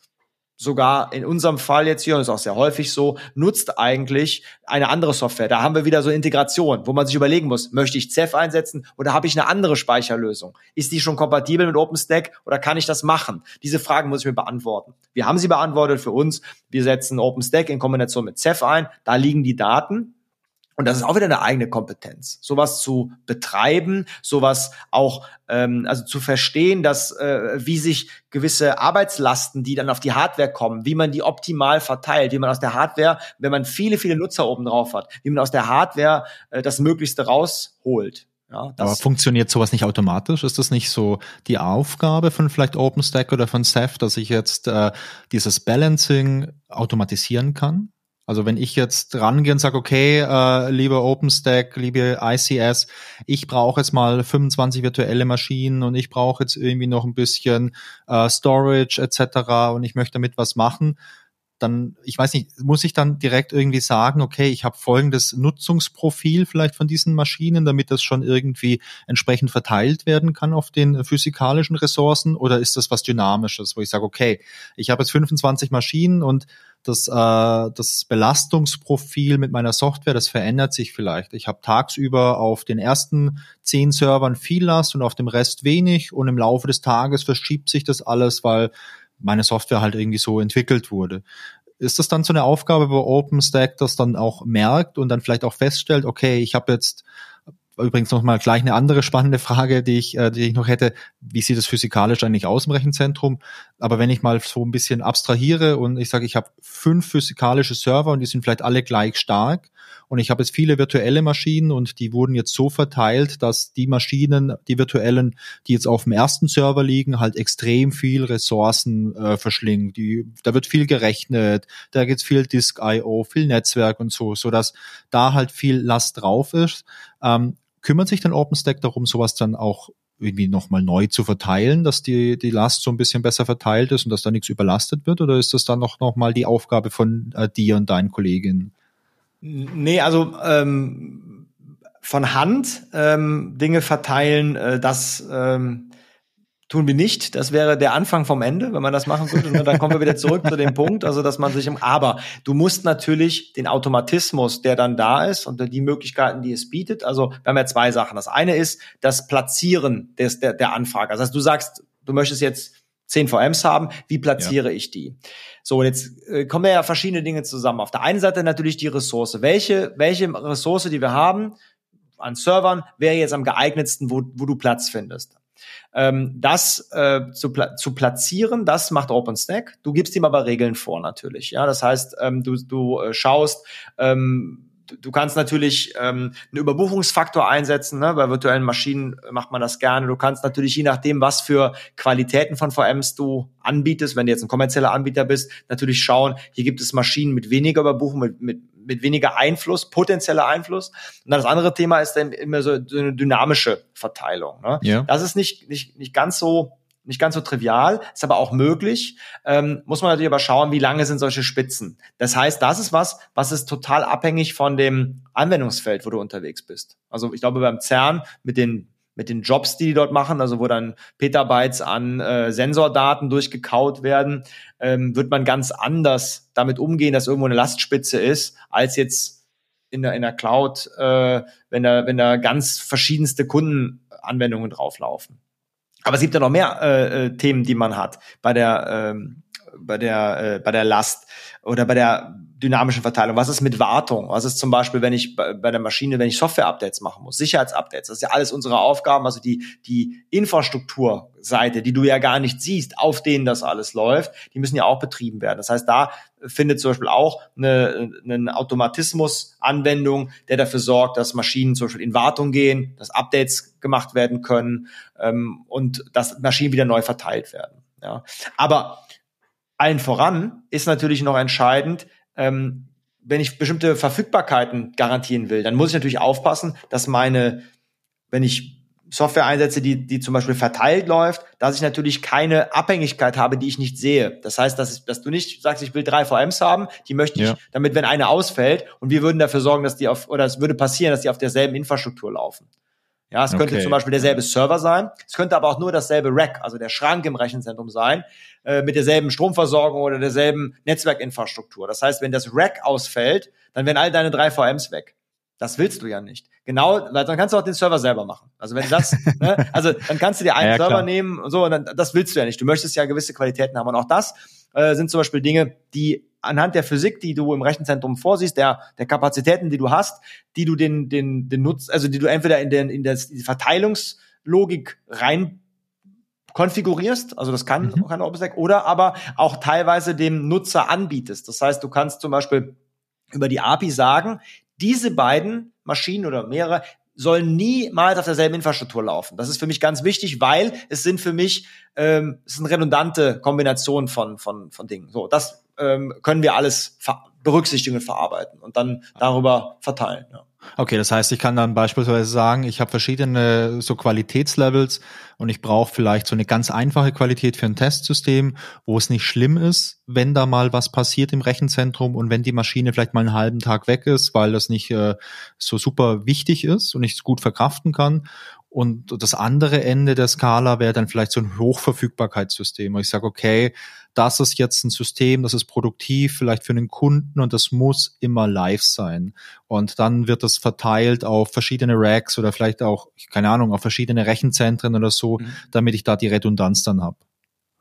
sogar in unserem Fall jetzt hier, und ist auch sehr häufig so, nutzt eigentlich eine andere Software. Da haben wir wieder so Integration, wo man sich überlegen muss, möchte ich Ceph einsetzen oder habe ich eine andere Speicherlösung? Ist die schon kompatibel mit OpenStack oder kann ich das machen? Diese Fragen muss ich mir beantworten. Wir haben sie beantwortet für uns. Wir setzen OpenStack in Kombination mit Ceph ein. Da liegen die Daten. Und das ist auch wieder eine eigene Kompetenz, sowas zu betreiben, sowas auch ähm, also zu verstehen, dass äh, wie sich gewisse Arbeitslasten, die dann auf die Hardware kommen, wie man die optimal verteilt, wie man aus der Hardware, wenn man viele viele Nutzer oben drauf hat, wie man aus der Hardware äh, das Möglichste rausholt. Ja, Aber funktioniert sowas nicht automatisch? Ist das nicht so die Aufgabe von vielleicht OpenStack oder von Ceph, dass ich jetzt äh, dieses Balancing automatisieren kann? Also wenn ich jetzt rangehe und sage, okay, äh, liebe OpenStack, liebe ICS, ich brauche jetzt mal 25 virtuelle Maschinen und ich brauche jetzt irgendwie noch ein bisschen äh, Storage etc. und ich möchte damit was machen, dann, ich weiß nicht, muss ich dann direkt irgendwie sagen, okay, ich habe folgendes Nutzungsprofil vielleicht von diesen Maschinen, damit das schon irgendwie entsprechend verteilt werden kann auf den physikalischen Ressourcen? Oder ist das was Dynamisches, wo ich sage, okay, ich habe jetzt 25 Maschinen und das, äh, das Belastungsprofil mit meiner Software, das verändert sich vielleicht. Ich habe tagsüber auf den ersten zehn Servern viel Last und auf dem Rest wenig und im Laufe des Tages verschiebt sich das alles, weil meine Software halt irgendwie so entwickelt wurde. Ist das dann so eine Aufgabe, wo OpenStack das dann auch merkt und dann vielleicht auch feststellt, okay, ich habe jetzt übrigens noch mal gleich eine andere spannende Frage, die ich, äh, die ich noch hätte. Wie sieht es physikalisch eigentlich aus im Rechenzentrum? Aber wenn ich mal so ein bisschen abstrahiere und ich sage, ich habe fünf physikalische Server und die sind vielleicht alle gleich stark und ich habe jetzt viele virtuelle Maschinen und die wurden jetzt so verteilt, dass die Maschinen, die virtuellen, die jetzt auf dem ersten Server liegen, halt extrem viel Ressourcen äh, verschlingen. Die, da wird viel gerechnet, da gibt's viel Disk I.O., viel Netzwerk und so, so dass da halt viel Last drauf ist. Ähm, kümmert sich dann OpenStack darum, sowas dann auch irgendwie nochmal neu zu verteilen, dass die, die Last so ein bisschen besser verteilt ist und dass da nichts überlastet wird? Oder ist das dann noch, noch mal die Aufgabe von äh, dir und deinen Kolleginnen? Nee, also ähm, von Hand ähm, Dinge verteilen, äh, das ähm, tun wir nicht. Das wäre der Anfang vom Ende, wenn man das machen würde. Und dann kommen wir wieder zurück zu dem Punkt, also dass man sich im, aber du musst natürlich den Automatismus, der dann da ist und die Möglichkeiten, die es bietet. Also wir haben ja zwei Sachen. Das eine ist das Platzieren des, der, der Anfrage. Also du sagst, du möchtest jetzt 10 VMs haben, wie platziere ja. ich die? So, jetzt äh, kommen ja verschiedene Dinge zusammen. Auf der einen Seite natürlich die Ressource. Welche, welche Ressource, die wir haben an Servern, wäre jetzt am geeignetsten, wo, wo du Platz findest? Ähm, das äh, zu, pla zu platzieren, das macht OpenStack. Du gibst ihm aber Regeln vor natürlich. Ja, das heißt, ähm, du, du äh, schaust, ähm, du kannst natürlich ähm, einen Überbuchungsfaktor einsetzen. Ne? Bei virtuellen Maschinen macht man das gerne. Du kannst natürlich je nachdem, was für Qualitäten von VMs du anbietest, wenn du jetzt ein kommerzieller Anbieter bist, natürlich schauen, hier gibt es Maschinen mit weniger Überbuchung, mit, mit, mit weniger Einfluss, potenzieller Einfluss. Und dann das andere Thema ist dann immer so, so eine dynamische Verteilung. Ne? Ja. Das ist nicht, nicht, nicht ganz so nicht ganz so trivial, ist aber auch möglich. Ähm, muss man natürlich aber schauen, wie lange sind solche Spitzen. Das heißt, das ist was, was ist total abhängig von dem Anwendungsfeld, wo du unterwegs bist. Also ich glaube beim CERN mit den mit den Jobs, die die dort machen, also wo dann Petabytes an äh, Sensordaten durchgekaut werden, ähm, wird man ganz anders damit umgehen, dass irgendwo eine Lastspitze ist, als jetzt in der, in der Cloud, äh, wenn da, wenn da ganz verschiedenste Kundenanwendungen drauflaufen. Aber es gibt ja noch mehr äh, äh, Themen, die man hat. Bei der ähm, bei der äh, bei der Last oder bei der dynamischen Verteilung. Was ist mit Wartung? Was ist zum Beispiel, wenn ich bei, der Maschine, wenn ich Software-Updates machen muss, Sicherheitsupdates? Das ist ja alles unsere Aufgaben, also die die Infrastrukturseite, die du ja gar nicht siehst, auf denen das alles läuft, die müssen ja auch betrieben werden. Das heißt, da findet zum Beispiel auch eine, eine Automatismus-Anwendung, der dafür sorgt, dass Maschinen zum Beispiel in Wartung gehen, dass Updates gemacht werden können ähm, und dass Maschinen wieder neu verteilt werden. Ja. Aber allen voran ist natürlich noch entscheidend, ähm, wenn ich bestimmte Verfügbarkeiten garantieren will, dann muss ich natürlich aufpassen, dass meine, wenn ich Software einsetze, die, die zum Beispiel verteilt läuft, dass ich natürlich keine Abhängigkeit habe, die ich nicht sehe. Das heißt, dass, ich, dass du nicht sagst, ich will drei VMs haben, die möchte ich, ja. damit wenn eine ausfällt und wir würden dafür sorgen, dass die auf, oder es würde passieren, dass die auf derselben Infrastruktur laufen. Ja, es könnte okay. zum Beispiel derselbe Server sein. Es könnte aber auch nur dasselbe Rack, also der Schrank im Rechenzentrum sein, äh, mit derselben Stromversorgung oder derselben Netzwerkinfrastruktur. Das heißt, wenn das Rack ausfällt, dann werden all deine drei VMs weg. Das willst du ja nicht. Genau, weil dann kannst du auch den Server selber machen. Also wenn das, (laughs) ne, also dann kannst du dir einen ja, Server nehmen und so, und dann, das willst du ja nicht. Du möchtest ja gewisse Qualitäten haben. Und auch das äh, sind zum Beispiel Dinge, die anhand der Physik, die du im Rechenzentrum vorsiehst, der, der Kapazitäten, die du hast, die du den, den, den Nutz, also die du entweder in den, in die Verteilungslogik rein konfigurierst, also das kann, mhm. kann OpenStack, oder aber auch teilweise dem Nutzer anbietest. Das heißt, du kannst zum Beispiel über die API sagen, diese beiden Maschinen oder mehrere sollen niemals auf derselben Infrastruktur laufen. Das ist für mich ganz wichtig, weil es sind für mich ähm, es sind redundante Kombinationen von von von Dingen. So, das ähm, können wir alles berücksichtigen und verarbeiten und dann darüber verteilen. Ja. Okay, das heißt, ich kann dann beispielsweise sagen, ich habe verschiedene so Qualitätslevels und ich brauche vielleicht so eine ganz einfache Qualität für ein Testsystem, wo es nicht schlimm ist, wenn da mal was passiert im Rechenzentrum und wenn die Maschine vielleicht mal einen halben Tag weg ist, weil das nicht äh, so super wichtig ist und ich es gut verkraften kann. Und das andere Ende der Skala wäre dann vielleicht so ein Hochverfügbarkeitssystem. Ich sage, okay, das ist jetzt ein System, das ist produktiv, vielleicht für einen Kunden und das muss immer live sein. Und dann wird das verteilt auf verschiedene Racks oder vielleicht auch, keine Ahnung, auf verschiedene Rechenzentren oder so, mhm. damit ich da die Redundanz dann habe.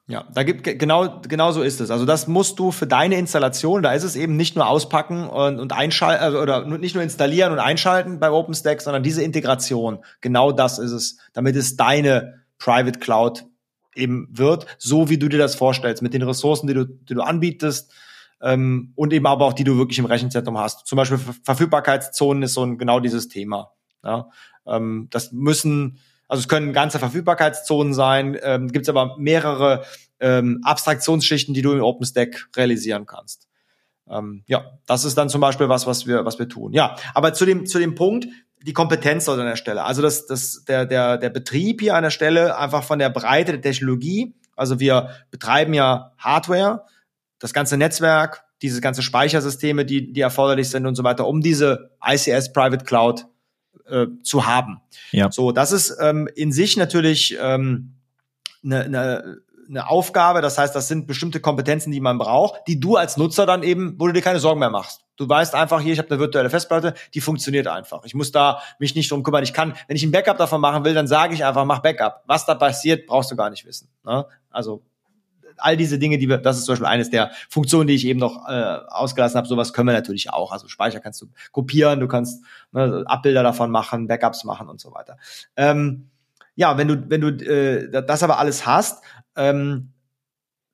Ja, da gibt genau genau so ist es. Also das musst du für deine Installation, da ist es eben nicht nur auspacken und, und einschalten also, oder nicht nur installieren und einschalten bei OpenStack, sondern diese Integration. Genau das ist es, damit es deine Private Cloud eben wird, so wie du dir das vorstellst, mit den Ressourcen, die du, die du anbietest ähm, und eben aber auch die du wirklich im Rechenzentrum hast. Zum Beispiel Verfügbarkeitszonen ist so ein genau dieses Thema. Ja? Ähm, das müssen also es können ganze Verfügbarkeitszonen sein, ähm, gibt es aber mehrere ähm, Abstraktionsschichten, die du in OpenStack realisieren kannst. Ähm, ja, das ist dann zum Beispiel was, was wir, was wir tun. Ja, aber zu dem, zu dem Punkt, die Kompetenz dort an der Stelle. Also das, das, der, der, der Betrieb hier an der Stelle einfach von der Breite der Technologie. Also wir betreiben ja Hardware, das ganze Netzwerk, diese ganze Speichersysteme, die, die erforderlich sind und so weiter, um diese ICS Private Cloud äh, zu haben. Ja. So, das ist ähm, in sich natürlich ähm, eine, ne, eine Aufgabe. Das heißt, das sind bestimmte Kompetenzen, die man braucht, die du als Nutzer dann eben, wo du dir keine Sorgen mehr machst. Du weißt einfach hier, ich habe eine virtuelle Festplatte, die funktioniert einfach. Ich muss da mich nicht drum kümmern. Ich kann, wenn ich ein Backup davon machen will, dann sage ich einfach, mach Backup. Was da passiert, brauchst du gar nicht wissen. Ne? Also all diese Dinge, die wir, das ist zum Beispiel eines der Funktionen, die ich eben noch äh, ausgelassen habe. Sowas können wir natürlich auch. Also Speicher kannst du kopieren, du kannst ne, Abbilder davon machen, Backups machen und so weiter. Ähm, ja, wenn du, wenn du äh, das aber alles hast, ähm,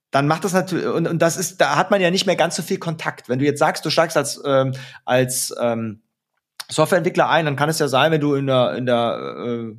dann macht das natürlich, und, und das ist, da hat man ja nicht mehr ganz so viel Kontakt. Wenn du jetzt sagst, du steigst als, ähm, als ähm, Softwareentwickler ein, dann kann es ja sein, wenn du in der, in der äh,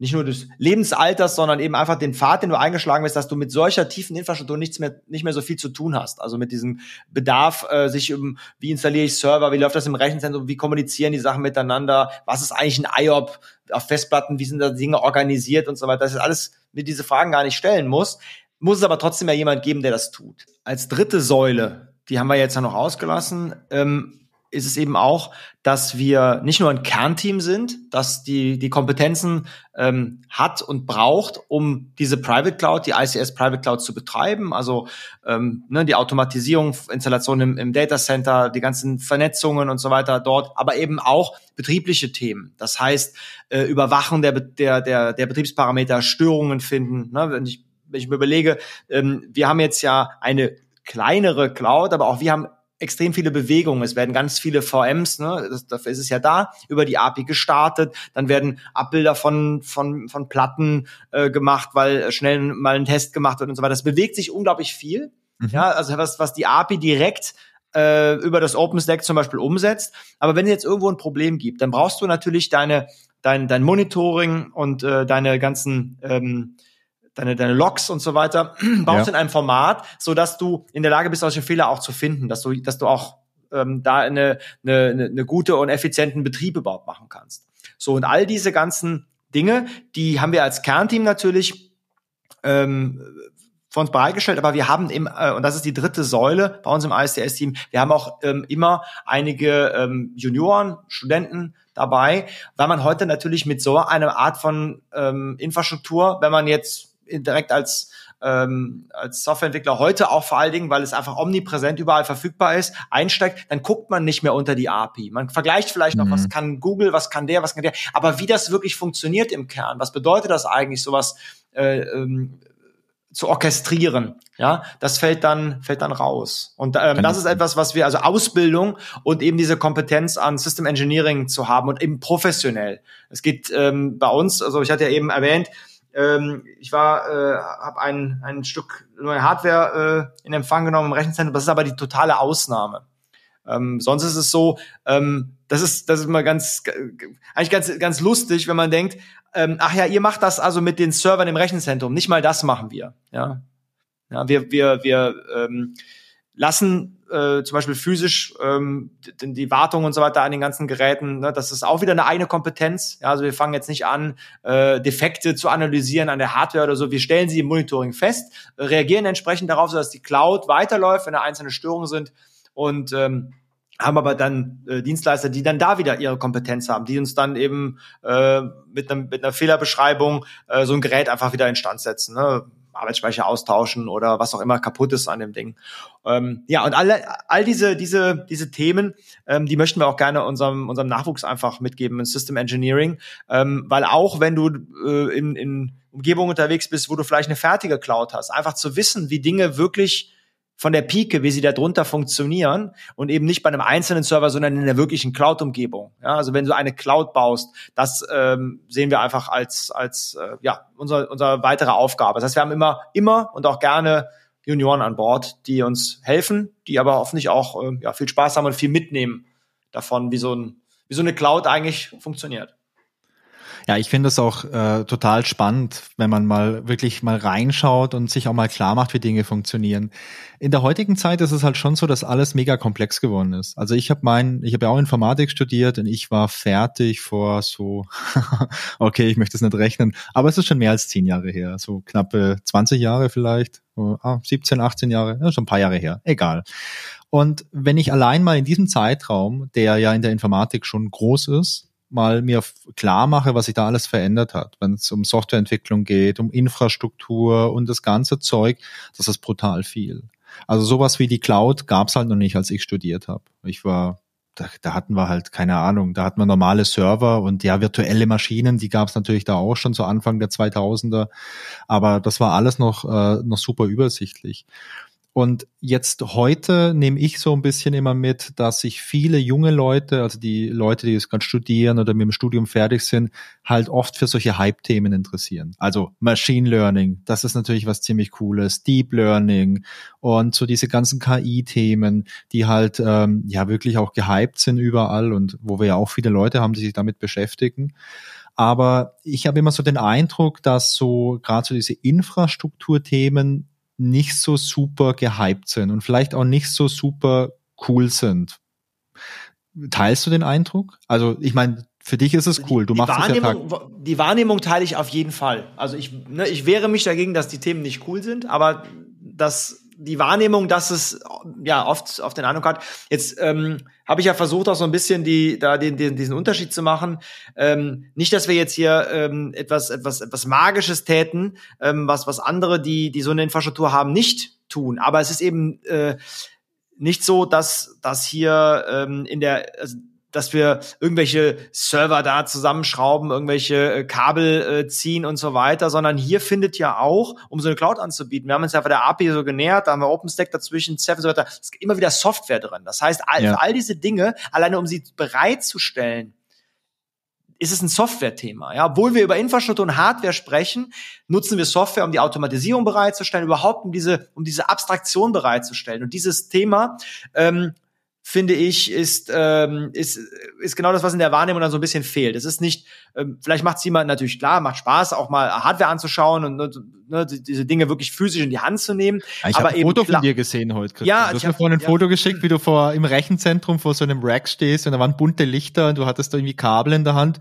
nicht nur des Lebensalters, sondern eben einfach den Pfad, den du eingeschlagen bist, dass du mit solcher tiefen Infrastruktur nichts mehr, nicht mehr so viel zu tun hast. Also mit diesem Bedarf, äh, sich um, wie installiere ich Server, wie läuft das im Rechenzentrum, wie kommunizieren die Sachen miteinander, was ist eigentlich ein IOP auf Festplatten, wie sind da Dinge organisiert und so weiter. Das ist alles, mit diese Fragen gar nicht stellen muss, muss es aber trotzdem ja jemand geben, der das tut. Als dritte Säule, die haben wir jetzt ja noch ausgelassen, ähm, ist es eben auch, dass wir nicht nur ein Kernteam sind, das die, die Kompetenzen ähm, hat und braucht, um diese Private Cloud, die ICS Private Cloud zu betreiben, also ähm, ne, die Automatisierung, Installation im, im Data Center, die ganzen Vernetzungen und so weiter dort, aber eben auch betriebliche Themen. Das heißt, äh, Überwachen der, der, der, der Betriebsparameter, Störungen finden. Ne? Wenn, ich, wenn ich mir überlege, ähm, wir haben jetzt ja eine kleinere Cloud, aber auch wir haben extrem viele Bewegungen. Es werden ganz viele VMs, ne, das, dafür ist es ja da, über die API gestartet. Dann werden Abbilder von, von, von Platten äh, gemacht, weil schnell mal ein Test gemacht wird und so weiter. Das bewegt sich unglaublich viel. Mhm. Ja, also was, was die API direkt äh, über das OpenStack zum Beispiel umsetzt. Aber wenn es jetzt irgendwo ein Problem gibt, dann brauchst du natürlich deine, dein, dein Monitoring und äh, deine ganzen ähm, deine, deine Logs und so weiter, (clears throat) baust ja. in einem Format, so dass du in der Lage bist, solche Fehler auch zu finden, dass du, dass du auch ähm, da eine, eine, eine gute und effizienten Betrieb überhaupt machen kannst. So, und all diese ganzen Dinge, die haben wir als Kernteam natürlich ähm, von uns bereitgestellt, aber wir haben im, äh, und das ist die dritte Säule bei uns im ISDS-Team, wir haben auch ähm, immer einige ähm, Junioren, Studenten dabei, weil man heute natürlich mit so einer Art von ähm, Infrastruktur, wenn man jetzt direkt als ähm, als Softwareentwickler heute auch vor allen Dingen, weil es einfach omnipräsent überall verfügbar ist, einsteigt, dann guckt man nicht mehr unter die API. Man vergleicht vielleicht noch, mhm. was kann Google, was kann der, was kann der, aber wie das wirklich funktioniert im Kern, was bedeutet das eigentlich, sowas äh, ähm, zu orchestrieren, ja, das fällt dann fällt dann raus. Und ähm, das ist etwas, was wir also Ausbildung und eben diese Kompetenz an System Engineering zu haben und eben professionell. Es geht ähm, bei uns, also ich hatte ja eben erwähnt, ähm, ich war, äh, habe ein, ein Stück neue Hardware äh, in Empfang genommen im Rechenzentrum. Das ist aber die totale Ausnahme. Ähm, sonst ist es so, ähm, das ist das ist immer ganz eigentlich ganz ganz lustig, wenn man denkt, ähm, ach ja, ihr macht das also mit den Servern im Rechenzentrum. Nicht mal das machen wir. Ja, ja wir wir wir ähm, lassen äh, zum Beispiel physisch ähm, die, Wartung und so weiter an den ganzen Geräten. Ne, das ist auch wieder eine eigene Kompetenz. Ja, also wir fangen jetzt nicht an, äh, Defekte zu analysieren an der Hardware oder so. Wir stellen sie im Monitoring fest, reagieren entsprechend darauf, sodass die Cloud weiterläuft, wenn da einzelne Störungen sind und ähm, haben aber dann äh, Dienstleister, die dann da wieder ihre Kompetenz haben, die uns dann eben äh, mit, einem, mit einer Fehlerbeschreibung äh, so ein Gerät einfach wieder instand setzen. Ne? Arbeitsspeicher austauschen oder was auch immer kaputt ist an dem Ding. Ähm, ja, und alle, all diese, diese, diese Themen, ähm, die möchten wir auch gerne unserem, unserem Nachwuchs einfach mitgeben in System Engineering, ähm, weil auch wenn du äh, in, in Umgebungen unterwegs bist, wo du vielleicht eine fertige Cloud hast, einfach zu wissen, wie Dinge wirklich von der Pike, wie sie da drunter funktionieren und eben nicht bei einem einzelnen Server, sondern in der wirklichen Cloud-Umgebung. Ja, also wenn du eine Cloud baust, das ähm, sehen wir einfach als als äh, ja unser unser weitere Aufgabe. Das heißt, wir haben immer immer und auch gerne Junioren an Bord, die uns helfen, die aber hoffentlich auch äh, ja, viel Spaß haben und viel mitnehmen davon, wie so ein wie so eine Cloud eigentlich funktioniert. Ja, ich finde es auch äh, total spannend, wenn man mal wirklich mal reinschaut und sich auch mal klar macht, wie Dinge funktionieren. In der heutigen Zeit ist es halt schon so, dass alles mega komplex geworden ist. Also ich habe mein, ich habe ja auch Informatik studiert und ich war fertig vor so, (laughs) okay, ich möchte es nicht rechnen, aber es ist schon mehr als zehn Jahre her, so knappe 20 Jahre vielleicht, ah, 17, 18 Jahre, ja, schon ein paar Jahre her, egal. Und wenn ich allein mal in diesem Zeitraum, der ja in der Informatik schon groß ist, mal mir klar mache, was sich da alles verändert hat, wenn es um Softwareentwicklung geht, um Infrastruktur und das ganze Zeug, das ist brutal viel. Also sowas wie die Cloud gab es halt noch nicht, als ich studiert habe. Ich war, da, da hatten wir halt keine Ahnung, da hatten wir normale Server und ja virtuelle Maschinen, die gab es natürlich da auch schon zu Anfang der 2000er, aber das war alles noch äh, noch super übersichtlich. Und jetzt heute nehme ich so ein bisschen immer mit, dass sich viele junge Leute, also die Leute, die jetzt gerade studieren oder mit dem Studium fertig sind, halt oft für solche Hype-Themen interessieren. Also Machine Learning, das ist natürlich was ziemlich Cooles, Deep Learning und so diese ganzen KI-Themen, die halt ähm, ja wirklich auch gehypt sind überall und wo wir ja auch viele Leute haben, die sich damit beschäftigen. Aber ich habe immer so den Eindruck, dass so gerade so diese Infrastrukturthemen nicht so super gehypt sind und vielleicht auch nicht so super cool sind. Teilst du den Eindruck? Also ich meine, für dich ist es cool. Du die machst Wahrnehmung, es ja Die Wahrnehmung teile ich auf jeden Fall. Also ich, ne, ich wehre mich dagegen, dass die Themen nicht cool sind, aber das die Wahrnehmung, dass es ja oft auf den Eindruck hat. Jetzt ähm, habe ich ja versucht, auch so ein bisschen die da den, den diesen Unterschied zu machen. Ähm, nicht, dass wir jetzt hier ähm, etwas etwas etwas Magisches täten, ähm, was was andere, die die so eine Infrastruktur haben, nicht tun. Aber es ist eben äh, nicht so, dass dass hier ähm, in der also dass wir irgendwelche Server da zusammenschrauben, irgendwelche äh, Kabel äh, ziehen und so weiter, sondern hier findet ja auch, um so eine Cloud anzubieten, wir haben uns ja bei der API so genähert, da haben wir OpenStack dazwischen, Ceph und so weiter, es ist immer wieder Software drin. Das heißt, all, ja. all diese Dinge, alleine um sie bereitzustellen, ist es ein Software-Thema. Ja? Obwohl wir über Infrastruktur und Hardware sprechen, nutzen wir Software, um die Automatisierung bereitzustellen, überhaupt um diese, um diese Abstraktion bereitzustellen. Und dieses Thema ähm, finde ich, ist, ähm, ist, ist genau das, was in der Wahrnehmung dann so ein bisschen fehlt. Es ist nicht, ähm, vielleicht macht es jemand natürlich klar, macht Spaß, auch mal Hardware anzuschauen und ne, diese Dinge wirklich physisch in die Hand zu nehmen. Ja, ich habe ein Foto von dir gesehen heute. Christian. Ja, du hast mir vorhin ein ja. Foto geschickt, wie du vor im Rechenzentrum vor so einem Rack stehst und da waren bunte Lichter und du hattest da irgendwie Kabel in der Hand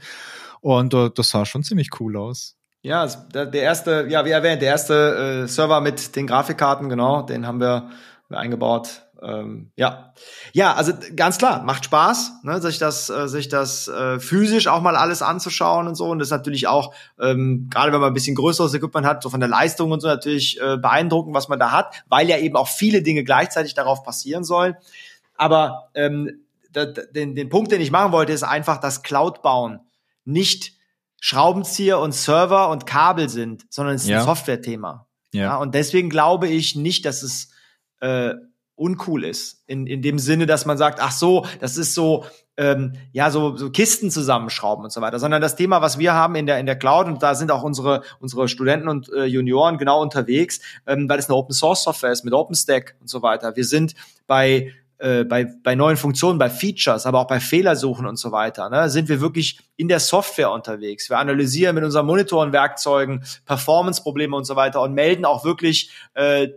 und uh, das sah schon ziemlich cool aus. Ja, der erste, ja, wie erwähnt, der erste äh, Server mit den Grafikkarten, genau, den haben wir eingebaut ähm, ja, ja, also ganz klar, macht Spaß, ne, sich das, äh, sich das äh, physisch auch mal alles anzuschauen und so. Und das ist natürlich auch, ähm, gerade wenn man ein bisschen größeres Equipment hat, so von der Leistung und so natürlich äh, beeindruckend, was man da hat, weil ja eben auch viele Dinge gleichzeitig darauf passieren sollen. Aber ähm, den, den Punkt, den ich machen wollte, ist einfach, dass Cloud bauen nicht Schraubenzieher und Server und Kabel sind, sondern es ist ja. ein Software-Thema. Ja. ja. Und deswegen glaube ich nicht, dass es äh, uncool ist. In, in dem Sinne, dass man sagt, ach so, das ist so, ähm, ja, so, so Kisten zusammenschrauben und so weiter, sondern das Thema, was wir haben in der, in der Cloud, und da sind auch unsere, unsere Studenten und äh, Junioren genau unterwegs, ähm, weil es eine Open Source Software ist mit OpenStack und so weiter. Wir sind bei äh, bei, bei neuen Funktionen, bei Features, aber auch bei Fehlersuchen und so weiter, ne, sind wir wirklich in der Software unterwegs. Wir analysieren mit unseren Monitorenwerkzeugen Performance-Probleme und so weiter und melden auch wirklich äh,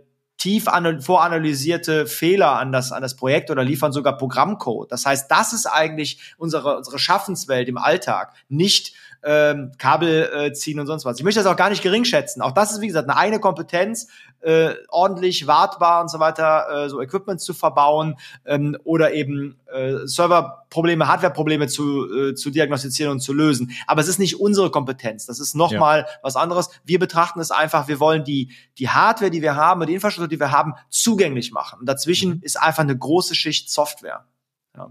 tief voranalysierte Fehler an das, an das Projekt oder liefern sogar Programmcode. Das heißt, das ist eigentlich unsere, unsere Schaffenswelt im Alltag, nicht ähm, Kabel äh, ziehen und sonst was. Ich möchte das auch gar nicht gering schätzen. Auch das ist, wie gesagt, eine eigene Kompetenz, äh, ordentlich wartbar und so weiter, äh, so Equipment zu verbauen ähm, oder eben äh, Serverprobleme, Hardwareprobleme zu, äh, zu diagnostizieren und zu lösen. Aber es ist nicht unsere Kompetenz. Das ist nochmal ja. was anderes. Wir betrachten es einfach, wir wollen die, die Hardware, die wir haben, die Infrastruktur, die wir haben, zugänglich machen. Und dazwischen mhm. ist einfach eine große Schicht Software. Ja.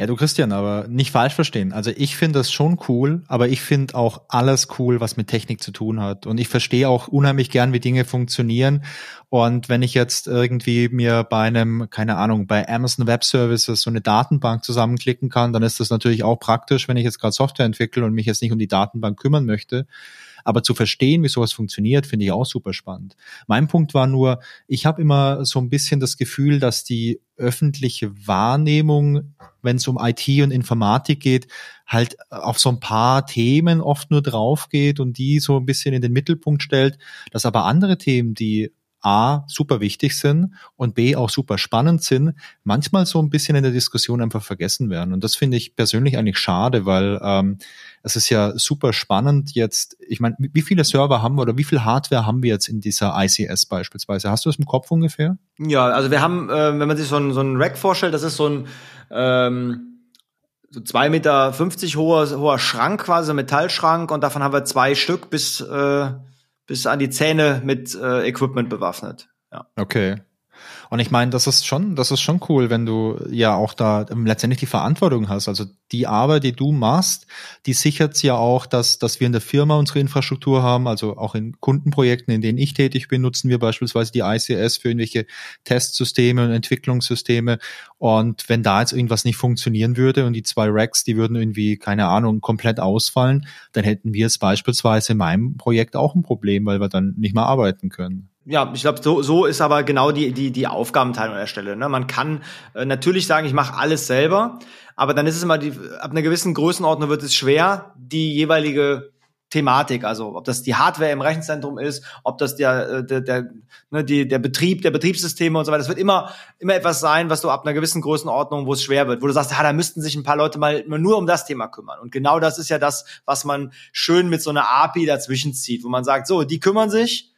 Ja, du Christian, aber nicht falsch verstehen. Also ich finde das schon cool, aber ich finde auch alles cool, was mit Technik zu tun hat. Und ich verstehe auch unheimlich gern, wie Dinge funktionieren. Und wenn ich jetzt irgendwie mir bei einem, keine Ahnung, bei Amazon Web Services so eine Datenbank zusammenklicken kann, dann ist das natürlich auch praktisch, wenn ich jetzt gerade Software entwickle und mich jetzt nicht um die Datenbank kümmern möchte. Aber zu verstehen, wie sowas funktioniert, finde ich auch super spannend. Mein Punkt war nur, ich habe immer so ein bisschen das Gefühl, dass die öffentliche Wahrnehmung, wenn es um IT und Informatik geht, halt auf so ein paar Themen oft nur drauf geht und die so ein bisschen in den Mittelpunkt stellt, dass aber andere Themen, die A, super wichtig sind und B, auch super spannend sind, manchmal so ein bisschen in der Diskussion einfach vergessen werden. Und das finde ich persönlich eigentlich schade, weil ähm, es ist ja super spannend jetzt, ich meine, wie viele Server haben wir oder wie viel Hardware haben wir jetzt in dieser ICS beispielsweise? Hast du das im Kopf ungefähr? Ja, also wir haben, äh, wenn man sich so ein, so ein Rack vorstellt, das ist so ein ähm so zwei Meter fünfzig hoher, hoher Schrank quasi, Metallschrank und davon haben wir zwei Stück bis äh, bis an die Zähne mit äh, Equipment bewaffnet. Ja. Okay. Und ich meine, das ist schon, das ist schon cool, wenn du ja auch da letztendlich die Verantwortung hast. Also die Arbeit, die du machst, die sichert ja auch, dass, dass wir in der Firma unsere Infrastruktur haben. Also auch in Kundenprojekten, in denen ich tätig bin, nutzen wir beispielsweise die ICS für irgendwelche Testsysteme und Entwicklungssysteme. Und wenn da jetzt irgendwas nicht funktionieren würde und die zwei Racks, die würden irgendwie, keine Ahnung, komplett ausfallen, dann hätten wir es beispielsweise in meinem Projekt auch ein Problem, weil wir dann nicht mehr arbeiten können ja, ich glaube, so, so ist aber genau die, die, die Aufgabenteilung an der Stelle. Ne? Man kann äh, natürlich sagen, ich mache alles selber, aber dann ist es immer die, ab einer gewissen Größenordnung wird es schwer, die jeweilige Thematik, also ob das die Hardware im Rechenzentrum ist, ob das der, äh, der, der, ne, die, der Betrieb, der Betriebssysteme und so weiter. Das wird immer, immer etwas sein, was du ab einer gewissen Größenordnung, wo es schwer wird, wo du sagst, ja, da müssten sich ein paar Leute mal nur um das Thema kümmern. Und genau das ist ja das, was man schön mit so einer API dazwischen zieht, wo man sagt, so, die kümmern sich,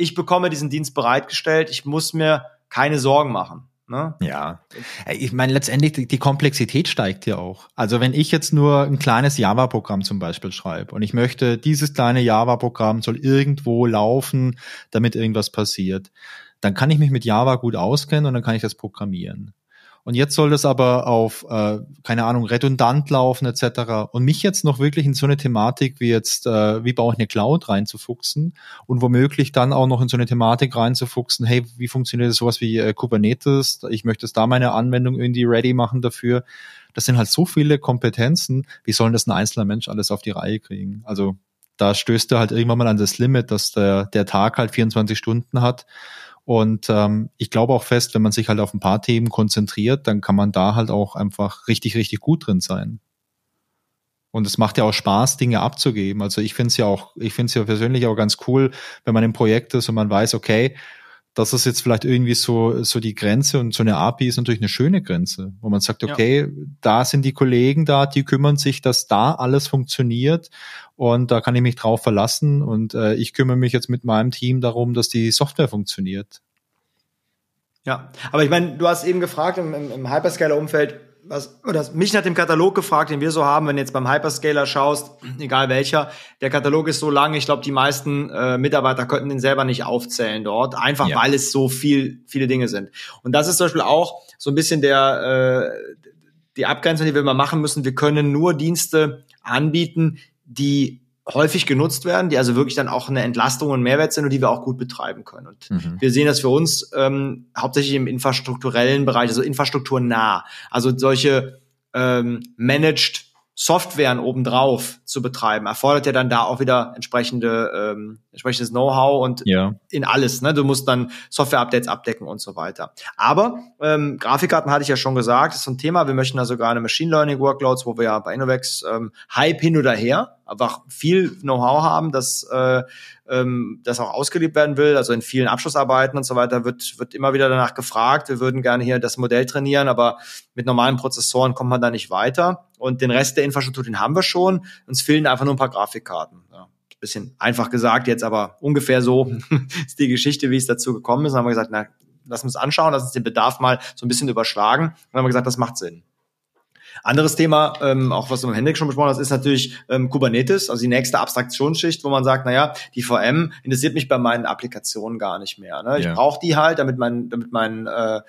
ich bekomme diesen Dienst bereitgestellt, ich muss mir keine Sorgen machen. Ne? Ja, ich meine, letztendlich die, die Komplexität steigt ja auch. Also wenn ich jetzt nur ein kleines Java-Programm zum Beispiel schreibe und ich möchte, dieses kleine Java-Programm soll irgendwo laufen, damit irgendwas passiert, dann kann ich mich mit Java gut auskennen und dann kann ich das programmieren. Und jetzt soll das aber auf, äh, keine Ahnung, redundant laufen etc. Und mich jetzt noch wirklich in so eine Thematik wie jetzt, äh, wie baue ich eine Cloud reinzufuchsen und womöglich dann auch noch in so eine Thematik reinzufuchsen, hey, wie funktioniert sowas wie äh, Kubernetes? Ich möchte da meine Anwendung irgendwie ready machen dafür. Das sind halt so viele Kompetenzen. Wie sollen das ein einzelner Mensch alles auf die Reihe kriegen? Also da stößt er halt irgendwann mal an das Limit, dass der, der Tag halt 24 Stunden hat und ähm, ich glaube auch fest, wenn man sich halt auf ein paar Themen konzentriert, dann kann man da halt auch einfach richtig, richtig gut drin sein. Und es macht ja auch Spaß, Dinge abzugeben. Also ich finde es ja auch, ich finde es ja persönlich auch ganz cool, wenn man im Projekt ist und man weiß, okay, das ist jetzt vielleicht irgendwie so, so die Grenze und so eine API ist natürlich eine schöne Grenze, wo man sagt, okay, ja. da sind die Kollegen da, die kümmern sich, dass da alles funktioniert und da kann ich mich drauf verlassen und äh, ich kümmere mich jetzt mit meinem Team darum, dass die Software funktioniert. Ja, aber ich meine, du hast eben gefragt im, im, im Hyperscaler-Umfeld, was, oder mich nach dem Katalog gefragt, den wir so haben, wenn du jetzt beim Hyperscaler schaust, (clears throat) egal welcher, der Katalog ist so lang, ich glaube, die meisten äh, Mitarbeiter könnten den selber nicht aufzählen dort, einfach ja. weil es so viel, viele Dinge sind. Und das ist zum Beispiel auch so ein bisschen der, äh, die Abgrenzung, die wir mal machen müssen. Wir können nur Dienste anbieten, die häufig genutzt werden, die also wirklich dann auch eine Entlastung und Mehrwert sind und die wir auch gut betreiben können. Und mhm. wir sehen das für uns ähm, hauptsächlich im infrastrukturellen Bereich, also infrastrukturnah. Also solche ähm, managed Softwaren obendrauf zu betreiben, erfordert ja dann da auch wieder entsprechende ähm, entsprechendes Know-how und ja. in alles. Ne? Du musst dann Software-Updates abdecken und so weiter. Aber ähm, Grafikkarten hatte ich ja schon gesagt, ist so ein Thema. Wir möchten da sogar eine Machine Learning Workloads, wo wir ja bei Innovex ähm, Hype hin oder her. Einfach viel Know-how haben, dass äh, ähm, das auch ausgelebt werden will. Also in vielen Abschlussarbeiten und so weiter wird, wird immer wieder danach gefragt. Wir würden gerne hier das Modell trainieren, aber mit normalen Prozessoren kommt man da nicht weiter. Und den Rest der Infrastruktur, den haben wir schon. Uns fehlen einfach nur ein paar Grafikkarten. Ja bisschen einfach gesagt jetzt, aber ungefähr so (laughs) ist die Geschichte, wie es dazu gekommen ist. Dann haben wir gesagt, na, lass uns anschauen, lass uns den Bedarf mal so ein bisschen überschlagen. dann haben wir gesagt, das macht Sinn. Anderes Thema, ähm, auch was du mit Hendrik schon besprochen hast, ist natürlich ähm, Kubernetes, also die nächste Abstraktionsschicht, wo man sagt, naja, die VM interessiert mich bei meinen Applikationen gar nicht mehr. Ne? Ich ja. brauche die halt, damit, mein, damit mein, äh,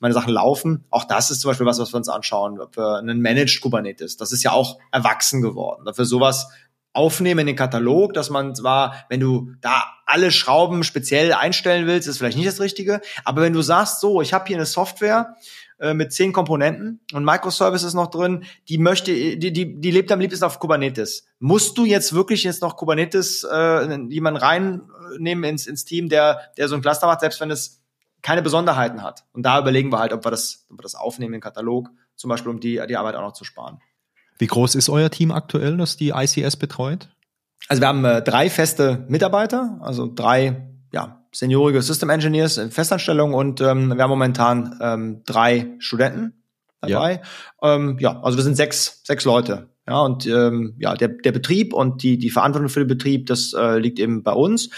meine Sachen laufen. Auch das ist zum Beispiel was, was wir uns anschauen, für einen Managed Kubernetes. Das ist ja auch erwachsen geworden. Dafür sowas aufnehmen in den Katalog, dass man zwar, wenn du da alle Schrauben speziell einstellen willst, ist vielleicht nicht das Richtige, aber wenn du sagst, so, ich habe hier eine Software äh, mit zehn Komponenten und Microservices noch drin, die möchte, die, die, die lebt am liebsten auf Kubernetes. Musst du jetzt wirklich jetzt noch Kubernetes äh, jemanden reinnehmen ins, ins Team, der, der so ein Cluster macht, selbst wenn es keine Besonderheiten hat? Und da überlegen wir halt, ob wir das, ob wir das aufnehmen in den Katalog, zum Beispiel, um die, die Arbeit auch noch zu sparen. Wie groß ist euer Team aktuell, das die ICS betreut? Also wir haben äh, drei feste Mitarbeiter, also drei ja, seniorige System Engineers in Festanstellung und ähm, wir haben momentan ähm, drei Studenten dabei. Ja. Ähm, ja, also wir sind sechs, sechs Leute. Ja, und ähm, ja, der, der Betrieb und die, die Verantwortung für den Betrieb, das äh, liegt eben bei uns.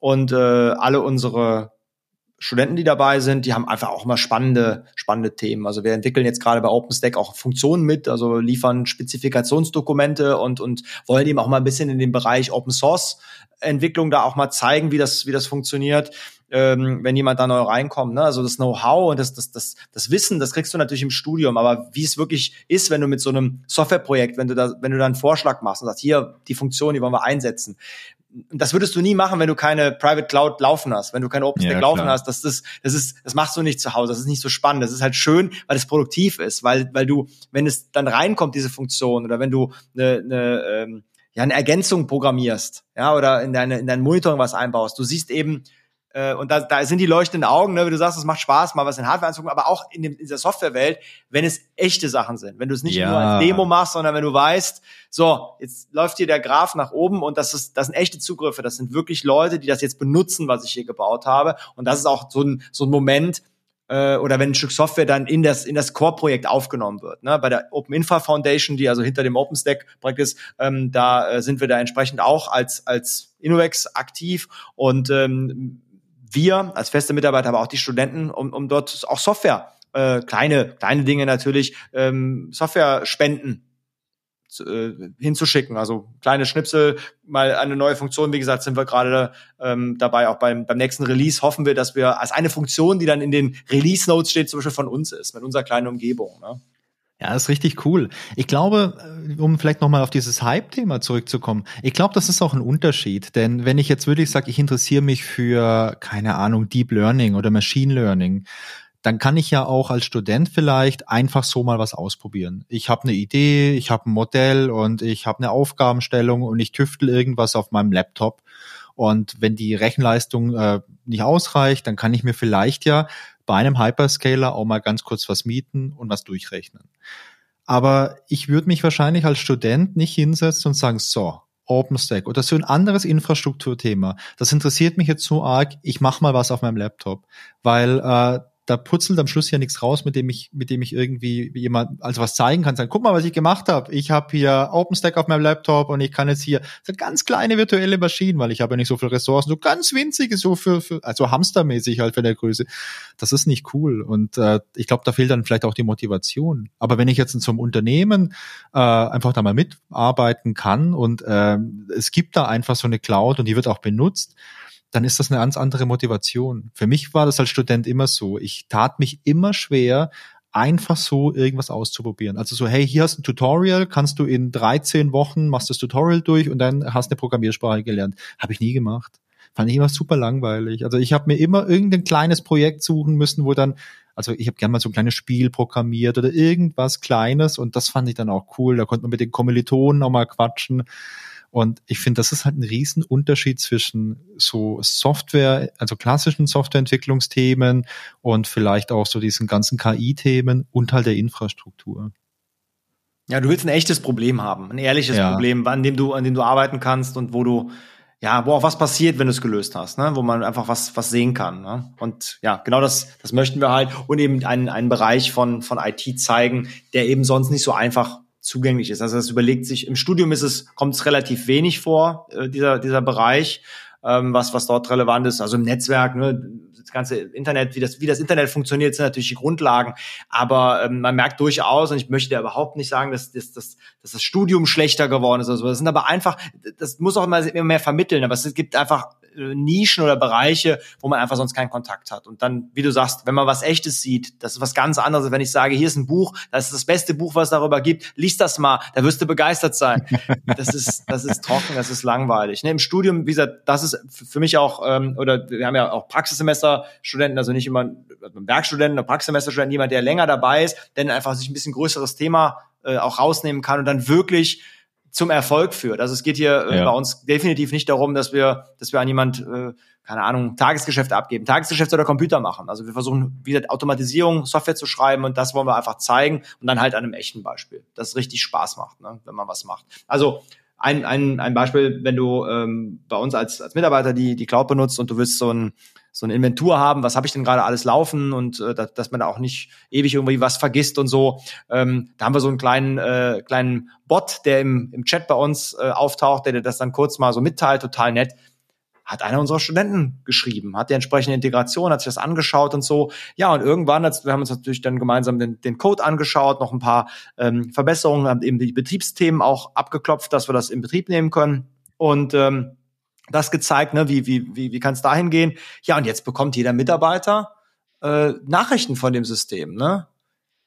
Und äh, alle unsere Studenten, die dabei sind, die haben einfach auch immer spannende, spannende Themen. Also wir entwickeln jetzt gerade bei OpenStack auch Funktionen mit, also liefern Spezifikationsdokumente und, und wollen eben auch mal ein bisschen in den Bereich Open Source Entwicklung da auch mal zeigen, wie das, wie das funktioniert. Ähm, wenn jemand da neu reinkommt. Ne? Also das Know-how und das, das, das, das Wissen, das kriegst du natürlich im Studium, aber wie es wirklich ist, wenn du mit so einem Softwareprojekt, wenn du da, wenn du da einen Vorschlag machst und sagst, hier, die Funktion, die wollen wir einsetzen, das würdest du nie machen, wenn du keine Private Cloud laufen hast, wenn du keine OpenStack ja, laufen hast. Das ist, das ist, das machst du nicht zu Hause. Das ist nicht so spannend. Das ist halt schön, weil es produktiv ist, weil, weil du, wenn es dann reinkommt, diese Funktion, oder wenn du eine, eine ähm, ja, eine Ergänzung programmierst, ja, oder in deine, in dein Monitoring was einbaust, du siehst eben, äh, und da, da sind die leuchtenden Augen, ne, wie du sagst, es macht Spaß, mal was in Hardware anzugucken, aber auch in, dem, in dieser Softwarewelt, wenn es echte Sachen sind, wenn du es nicht ja. nur als Demo machst, sondern wenn du weißt, so, jetzt läuft hier der Graph nach oben und das ist, das sind echte Zugriffe, das sind wirklich Leute, die das jetzt benutzen, was ich hier gebaut habe. Und das ist auch so ein, so ein Moment, äh, oder wenn ein Stück Software dann in das in das Core-Projekt aufgenommen wird. Ne? Bei der Open Infra Foundation, die also hinter dem OpenStack-Projekt ist, ähm, da äh, sind wir da entsprechend auch als als Innovex aktiv und ähm, wir als feste Mitarbeiter, aber auch die Studenten, um, um dort auch Software, äh, kleine, kleine Dinge natürlich, ähm, Software spenden äh, hinzuschicken. Also kleine Schnipsel, mal eine neue Funktion. Wie gesagt, sind wir gerade ähm, dabei. Auch beim, beim nächsten Release hoffen wir, dass wir als eine Funktion, die dann in den Release Notes steht, zum Beispiel von uns ist, mit unserer kleinen Umgebung. Ne? Ja, ist richtig cool. Ich glaube, äh, um vielleicht nochmal auf dieses Hype-Thema zurückzukommen, ich glaube, das ist auch ein Unterschied. Denn wenn ich jetzt wirklich sage, ich interessiere mich für, keine Ahnung, Deep Learning oder Machine Learning, dann kann ich ja auch als Student vielleicht einfach so mal was ausprobieren. Ich habe eine Idee, ich habe ein Modell und ich habe eine Aufgabenstellung und ich tüftel irgendwas auf meinem Laptop. Und wenn die Rechenleistung äh, nicht ausreicht, dann kann ich mir vielleicht ja bei einem Hyperscaler auch mal ganz kurz was mieten und was durchrechnen. Aber ich würde mich wahrscheinlich als Student nicht hinsetzen und sagen, so, OpenStack oder so ein anderes Infrastrukturthema. Das interessiert mich jetzt so arg, ich mache mal was auf meinem Laptop, weil äh, da putzelt am Schluss ja nichts raus, mit dem ich, mit dem ich irgendwie jemand also was zeigen kann. Sagen, guck mal, was ich gemacht habe. Ich habe hier OpenStack auf meinem Laptop und ich kann jetzt hier so ganz kleine virtuelle Maschinen, weil ich habe ja nicht so viele Ressourcen, so ganz winzige, so für, für also hamstermäßig halt für der Größe. Das ist nicht cool und äh, ich glaube, da fehlt dann vielleicht auch die Motivation. Aber wenn ich jetzt in so einem Unternehmen äh, einfach da mal mitarbeiten kann und äh, es gibt da einfach so eine Cloud und die wird auch benutzt, dann ist das eine ganz andere Motivation. Für mich war das als Student immer so. Ich tat mich immer schwer, einfach so irgendwas auszuprobieren. Also so, hey, hier hast du ein Tutorial, kannst du in 13 Wochen, machst das Tutorial durch und dann hast eine Programmiersprache gelernt. Habe ich nie gemacht. Fand ich immer super langweilig. Also ich habe mir immer irgendein kleines Projekt suchen müssen, wo dann, also ich habe gerne mal so ein kleines Spiel programmiert oder irgendwas Kleines und das fand ich dann auch cool. Da konnte man mit den Kommilitonen auch mal quatschen. Und ich finde, das ist halt ein Riesenunterschied zwischen so Software, also klassischen Softwareentwicklungsthemen und vielleicht auch so diesen ganzen KI-Themen und halt der Infrastruktur. Ja, du willst ein echtes Problem haben, ein ehrliches ja. Problem, an dem du, an dem du arbeiten kannst und wo du, ja, wo auch was passiert, wenn du es gelöst hast, ne? wo man einfach was, was sehen kann. Ne? Und ja, genau das, das möchten wir halt und eben einen, einen Bereich von, von IT zeigen, der eben sonst nicht so einfach zugänglich ist. Also das überlegt sich, im Studium ist es, kommt es relativ wenig vor, äh, dieser, dieser Bereich ähm, was, was dort relevant ist. Also im Netzwerk, ne, das ganze Internet, wie das, wie das Internet funktioniert, sind natürlich die Grundlagen. Aber ähm, man merkt durchaus, und ich möchte ja überhaupt nicht sagen, dass, dass, dass, dass das Studium schlechter geworden ist. Also das sind aber einfach, das muss auch immer mehr vermitteln, aber es gibt einfach äh, Nischen oder Bereiche, wo man einfach sonst keinen Kontakt hat. Und dann, wie du sagst, wenn man was Echtes sieht, das ist was ganz anderes, wenn ich sage, hier ist ein Buch, das ist das beste Buch, was es darüber gibt, lies das mal, da wirst du begeistert sein. (laughs) Das ist, das ist trocken, das ist langweilig. Ne, Im Studium, wie gesagt, das ist für mich auch, ähm, oder wir haben ja auch Praxissemesterstudenten, also nicht immer Werkstudenten oder Praxissemesterstudenten, jemand, der länger dabei ist, denn einfach sich ein bisschen größeres Thema äh, auch rausnehmen kann und dann wirklich zum Erfolg führt. Also es geht hier äh, ja. bei uns definitiv nicht darum, dass wir, dass wir an jemand, äh, keine Ahnung, Tagesgeschäfte abgeben, Tagesgeschäfte oder Computer machen. Also wir versuchen wieder Automatisierung, Software zu schreiben und das wollen wir einfach zeigen und dann halt an einem echten Beispiel, dass es richtig Spaß macht, ne, wenn man was macht. Also ein, ein, ein Beispiel, wenn du ähm, bei uns als, als Mitarbeiter die, die Cloud benutzt und du willst so ein, so eine Inventur haben, was habe ich denn gerade alles laufen und äh, dass, dass man da auch nicht ewig irgendwie was vergisst und so. Ähm, da haben wir so einen kleinen, äh, kleinen Bot, der im, im Chat bei uns äh, auftaucht, der dir das dann kurz mal so mitteilt, total nett hat einer unserer Studenten geschrieben, hat die entsprechende Integration, hat sich das angeschaut und so. Ja, und irgendwann, als, wir haben uns natürlich dann gemeinsam den, den Code angeschaut, noch ein paar ähm, Verbesserungen, haben eben die Betriebsthemen auch abgeklopft, dass wir das in Betrieb nehmen können. Und ähm, das gezeigt, ne, wie, wie, wie, wie kann es dahin gehen? Ja, und jetzt bekommt jeder Mitarbeiter äh, Nachrichten von dem System, ne?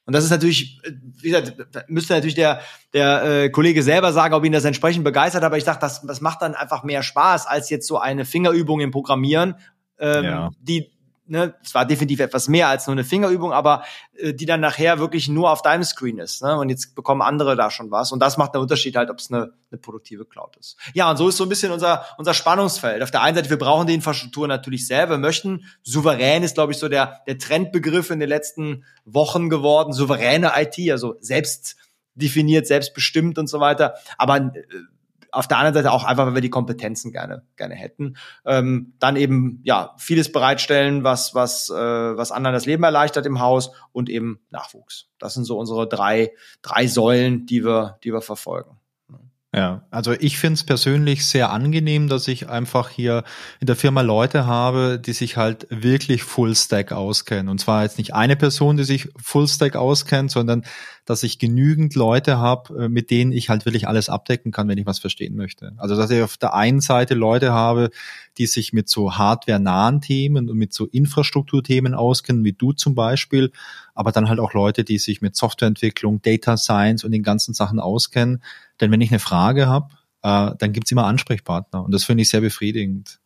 Und das ist natürlich, wie gesagt, müsste natürlich der, der äh, Kollege selber sagen, ob ihn das entsprechend begeistert, aber ich dachte, das, das macht dann einfach mehr Spaß als jetzt so eine Fingerübung im Programmieren, ähm, ja. die ne, es war definitiv etwas mehr als nur eine Fingerübung, aber äh, die dann nachher wirklich nur auf deinem Screen ist. Ne? Und jetzt bekommen andere da schon was. Und das macht einen Unterschied halt, ob es eine, eine produktive Cloud ist. Ja, und so ist so ein bisschen unser, unser Spannungsfeld. Auf der einen Seite, wir brauchen die Infrastruktur natürlich selber, möchten. Souverän ist, glaube ich, so der, der Trendbegriff in den letzten Wochen geworden. Souveräne IT, also selbst definiert, selbstbestimmt und so weiter. Aber äh, auf der anderen Seite auch einfach, weil wir die Kompetenzen gerne gerne hätten. Ähm, dann eben ja vieles bereitstellen, was was äh, was anderen das Leben erleichtert im Haus und eben Nachwuchs. Das sind so unsere drei drei Säulen, die wir die wir verfolgen. Ja, also ich finde es persönlich sehr angenehm, dass ich einfach hier in der Firma Leute habe, die sich halt wirklich Full-Stack auskennen. Und zwar jetzt nicht eine Person, die sich Full-Stack auskennt, sondern dass ich genügend Leute habe, äh, mit denen ich halt wirklich alles abdecken kann, wenn ich was verstehen möchte. Also dass ich auf der einen Seite Leute habe, die sich mit so hardware-nahen Themen und mit so Infrastrukturthemen auskennen, wie du zum Beispiel, aber dann halt auch Leute, die sich mit Softwareentwicklung, Data Science und den ganzen Sachen auskennen. Denn wenn ich eine Frage habe, äh, dann gibt's immer Ansprechpartner und das finde ich sehr befriedigend.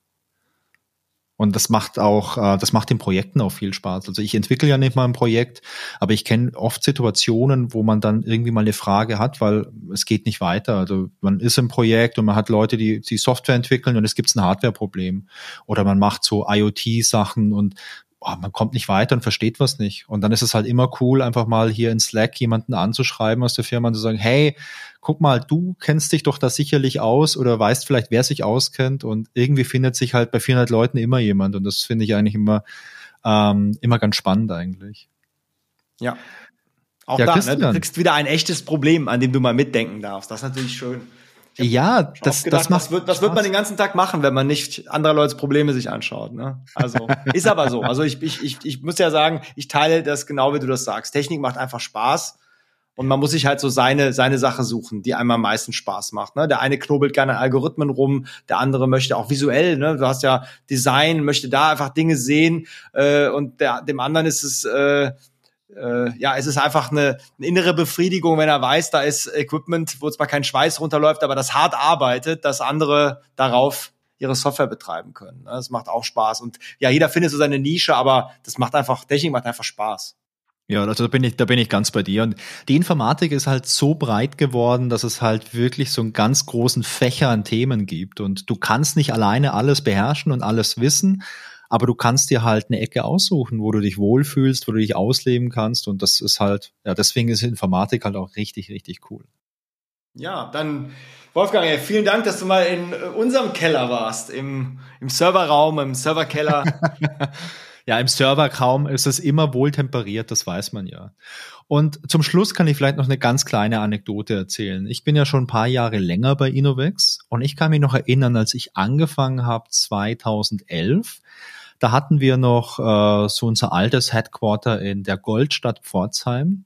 Und das macht auch, äh, das macht den Projekten auch viel Spaß. Also ich entwickle ja nicht mal ein Projekt, aber ich kenne oft Situationen, wo man dann irgendwie mal eine Frage hat, weil es geht nicht weiter. Also man ist im Projekt und man hat Leute, die, die Software entwickeln und es gibt ein Hardware-Problem. Oder man macht so IoT-Sachen und oh, man kommt nicht weiter und versteht was nicht. Und dann ist es halt immer cool, einfach mal hier in Slack jemanden anzuschreiben aus der Firma und zu sagen, hey, guck mal, du kennst dich doch da sicherlich aus oder weißt vielleicht, wer sich auskennt und irgendwie findet sich halt bei 400 Leuten immer jemand und das finde ich eigentlich immer, ähm, immer ganz spannend eigentlich. Ja. Auch ja, da, ne, du kriegst wieder ein echtes Problem, an dem du mal mitdenken darfst. Das ist natürlich schön. Ja, das, gedacht, das macht. Was wird, was wird man den ganzen Tag machen, wenn man nicht andere Leute Probleme sich anschaut? Ne? Also (laughs) ist aber so. Also ich, ich, ich, ich muss ja sagen, ich teile das genau, wie du das sagst. Technik macht einfach Spaß. Und man muss sich halt so seine, seine Sache suchen, die einem am meisten Spaß macht. Ne? Der eine knobelt gerne an Algorithmen rum, der andere möchte auch visuell, ne? du hast ja Design, möchte da einfach Dinge sehen äh, und der, dem anderen ist es, äh, äh, ja, es ist einfach eine, eine innere Befriedigung, wenn er weiß, da ist Equipment, wo zwar kein Schweiß runterläuft, aber das hart arbeitet, dass andere darauf ihre Software betreiben können. Ne? Das macht auch Spaß. Und ja, jeder findet so seine Nische, aber das macht einfach, Technik macht einfach Spaß. Ja, also da bin ich, da bin ich ganz bei dir. Und die Informatik ist halt so breit geworden, dass es halt wirklich so einen ganz großen Fächer an Themen gibt. Und du kannst nicht alleine alles beherrschen und alles wissen. Aber du kannst dir halt eine Ecke aussuchen, wo du dich wohlfühlst, wo du dich ausleben kannst und das ist halt, ja, deswegen ist Informatik halt auch richtig, richtig cool. Ja, dann Wolfgang, vielen Dank, dass du mal in äh, unserem Keller warst, im, im Serverraum, im Serverkeller. (laughs) ja, im Serverraum ist es immer wohltemperiert, das weiß man ja. Und zum Schluss kann ich vielleicht noch eine ganz kleine Anekdote erzählen. Ich bin ja schon ein paar Jahre länger bei Innovex und ich kann mich noch erinnern, als ich angefangen habe 2011, da hatten wir noch äh, so unser altes Headquarter in der Goldstadt Pforzheim.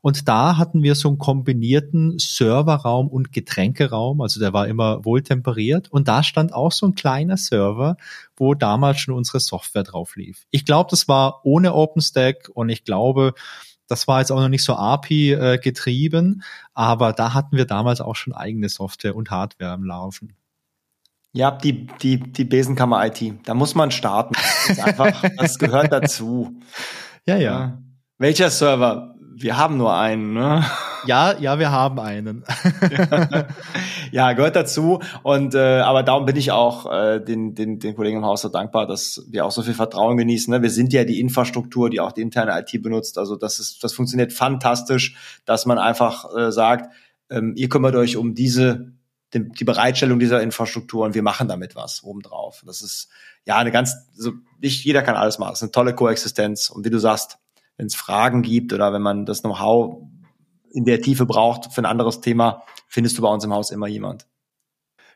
Und da hatten wir so einen kombinierten Serverraum und Getränkeraum, also der war immer wohltemperiert. Und da stand auch so ein kleiner Server, wo damals schon unsere Software drauf lief. Ich glaube, das war ohne OpenStack und ich glaube, das war jetzt auch noch nicht so API äh, getrieben, aber da hatten wir damals auch schon eigene Software und Hardware am Laufen. Ja, die, die, die Besenkammer IT. Da muss man starten. Das, einfach, (laughs) das gehört dazu. Ja, ja, ja. Welcher Server? Wir haben nur einen, ne? Ja, ja, wir haben einen. (laughs) ja, gehört dazu. Und äh, aber darum bin ich auch äh, den, den, den Kollegen im Haus so dankbar, dass wir auch so viel Vertrauen genießen. Ne? Wir sind ja die Infrastruktur, die auch die interne IT benutzt. Also das ist, das funktioniert fantastisch, dass man einfach äh, sagt, ähm, ihr kümmert euch um diese die, die Bereitstellung dieser Infrastruktur und wir machen damit was obendrauf. Das ist ja eine ganz, also nicht jeder kann alles machen. Das ist eine tolle Koexistenz. Und wie du sagst, wenn es Fragen gibt oder wenn man das Know-how in der Tiefe braucht für ein anderes Thema, findest du bei uns im Haus immer jemand.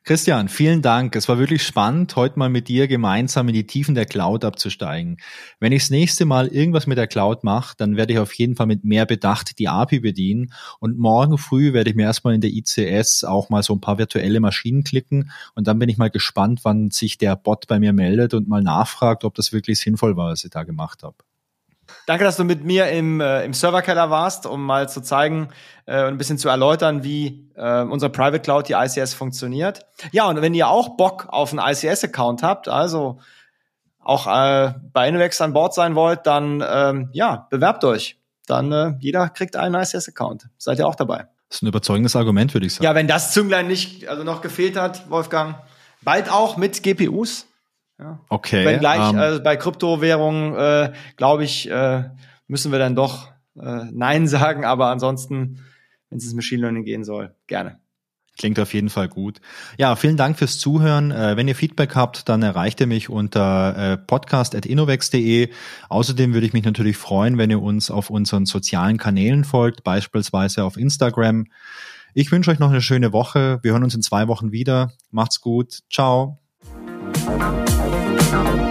Christian, vielen Dank. Es war wirklich spannend, heute mal mit dir gemeinsam in die Tiefen der Cloud abzusteigen. Wenn ich das nächste Mal irgendwas mit der Cloud mache, dann werde ich auf jeden Fall mit mehr Bedacht die API bedienen. Und morgen früh werde ich mir erstmal in der ICS auch mal so ein paar virtuelle Maschinen klicken. Und dann bin ich mal gespannt, wann sich der Bot bei mir meldet und mal nachfragt, ob das wirklich sinnvoll war, was ich da gemacht habe. Danke, dass du mit mir im, äh, im Serverkeller warst, um mal zu zeigen äh, und ein bisschen zu erläutern, wie äh, unsere Private Cloud, die ICS, funktioniert. Ja, und wenn ihr auch Bock auf einen ICS-Account habt, also auch äh, bei Innovex an Bord sein wollt, dann ähm, ja, bewerbt euch. Dann äh, jeder kriegt einen ICS-Account. Seid ihr auch dabei. Das ist ein überzeugendes Argument, würde ich sagen. Ja, wenn das Zünglein nicht also noch gefehlt hat, Wolfgang, bald auch mit GPUs. Ja. Okay. Wenn gleich ähm, also bei Kryptowährungen, äh, glaube ich, äh, müssen wir dann doch äh, Nein sagen, aber ansonsten, wenn es ins Machine Learning gehen soll, gerne. Klingt auf jeden Fall gut. Ja, vielen Dank fürs Zuhören. Äh, wenn ihr Feedback habt, dann erreicht ihr mich unter äh, podcast.innovex.de. Außerdem würde ich mich natürlich freuen, wenn ihr uns auf unseren sozialen Kanälen folgt, beispielsweise auf Instagram. Ich wünsche euch noch eine schöne Woche. Wir hören uns in zwei Wochen wieder. Macht's gut. Ciao. Thank you.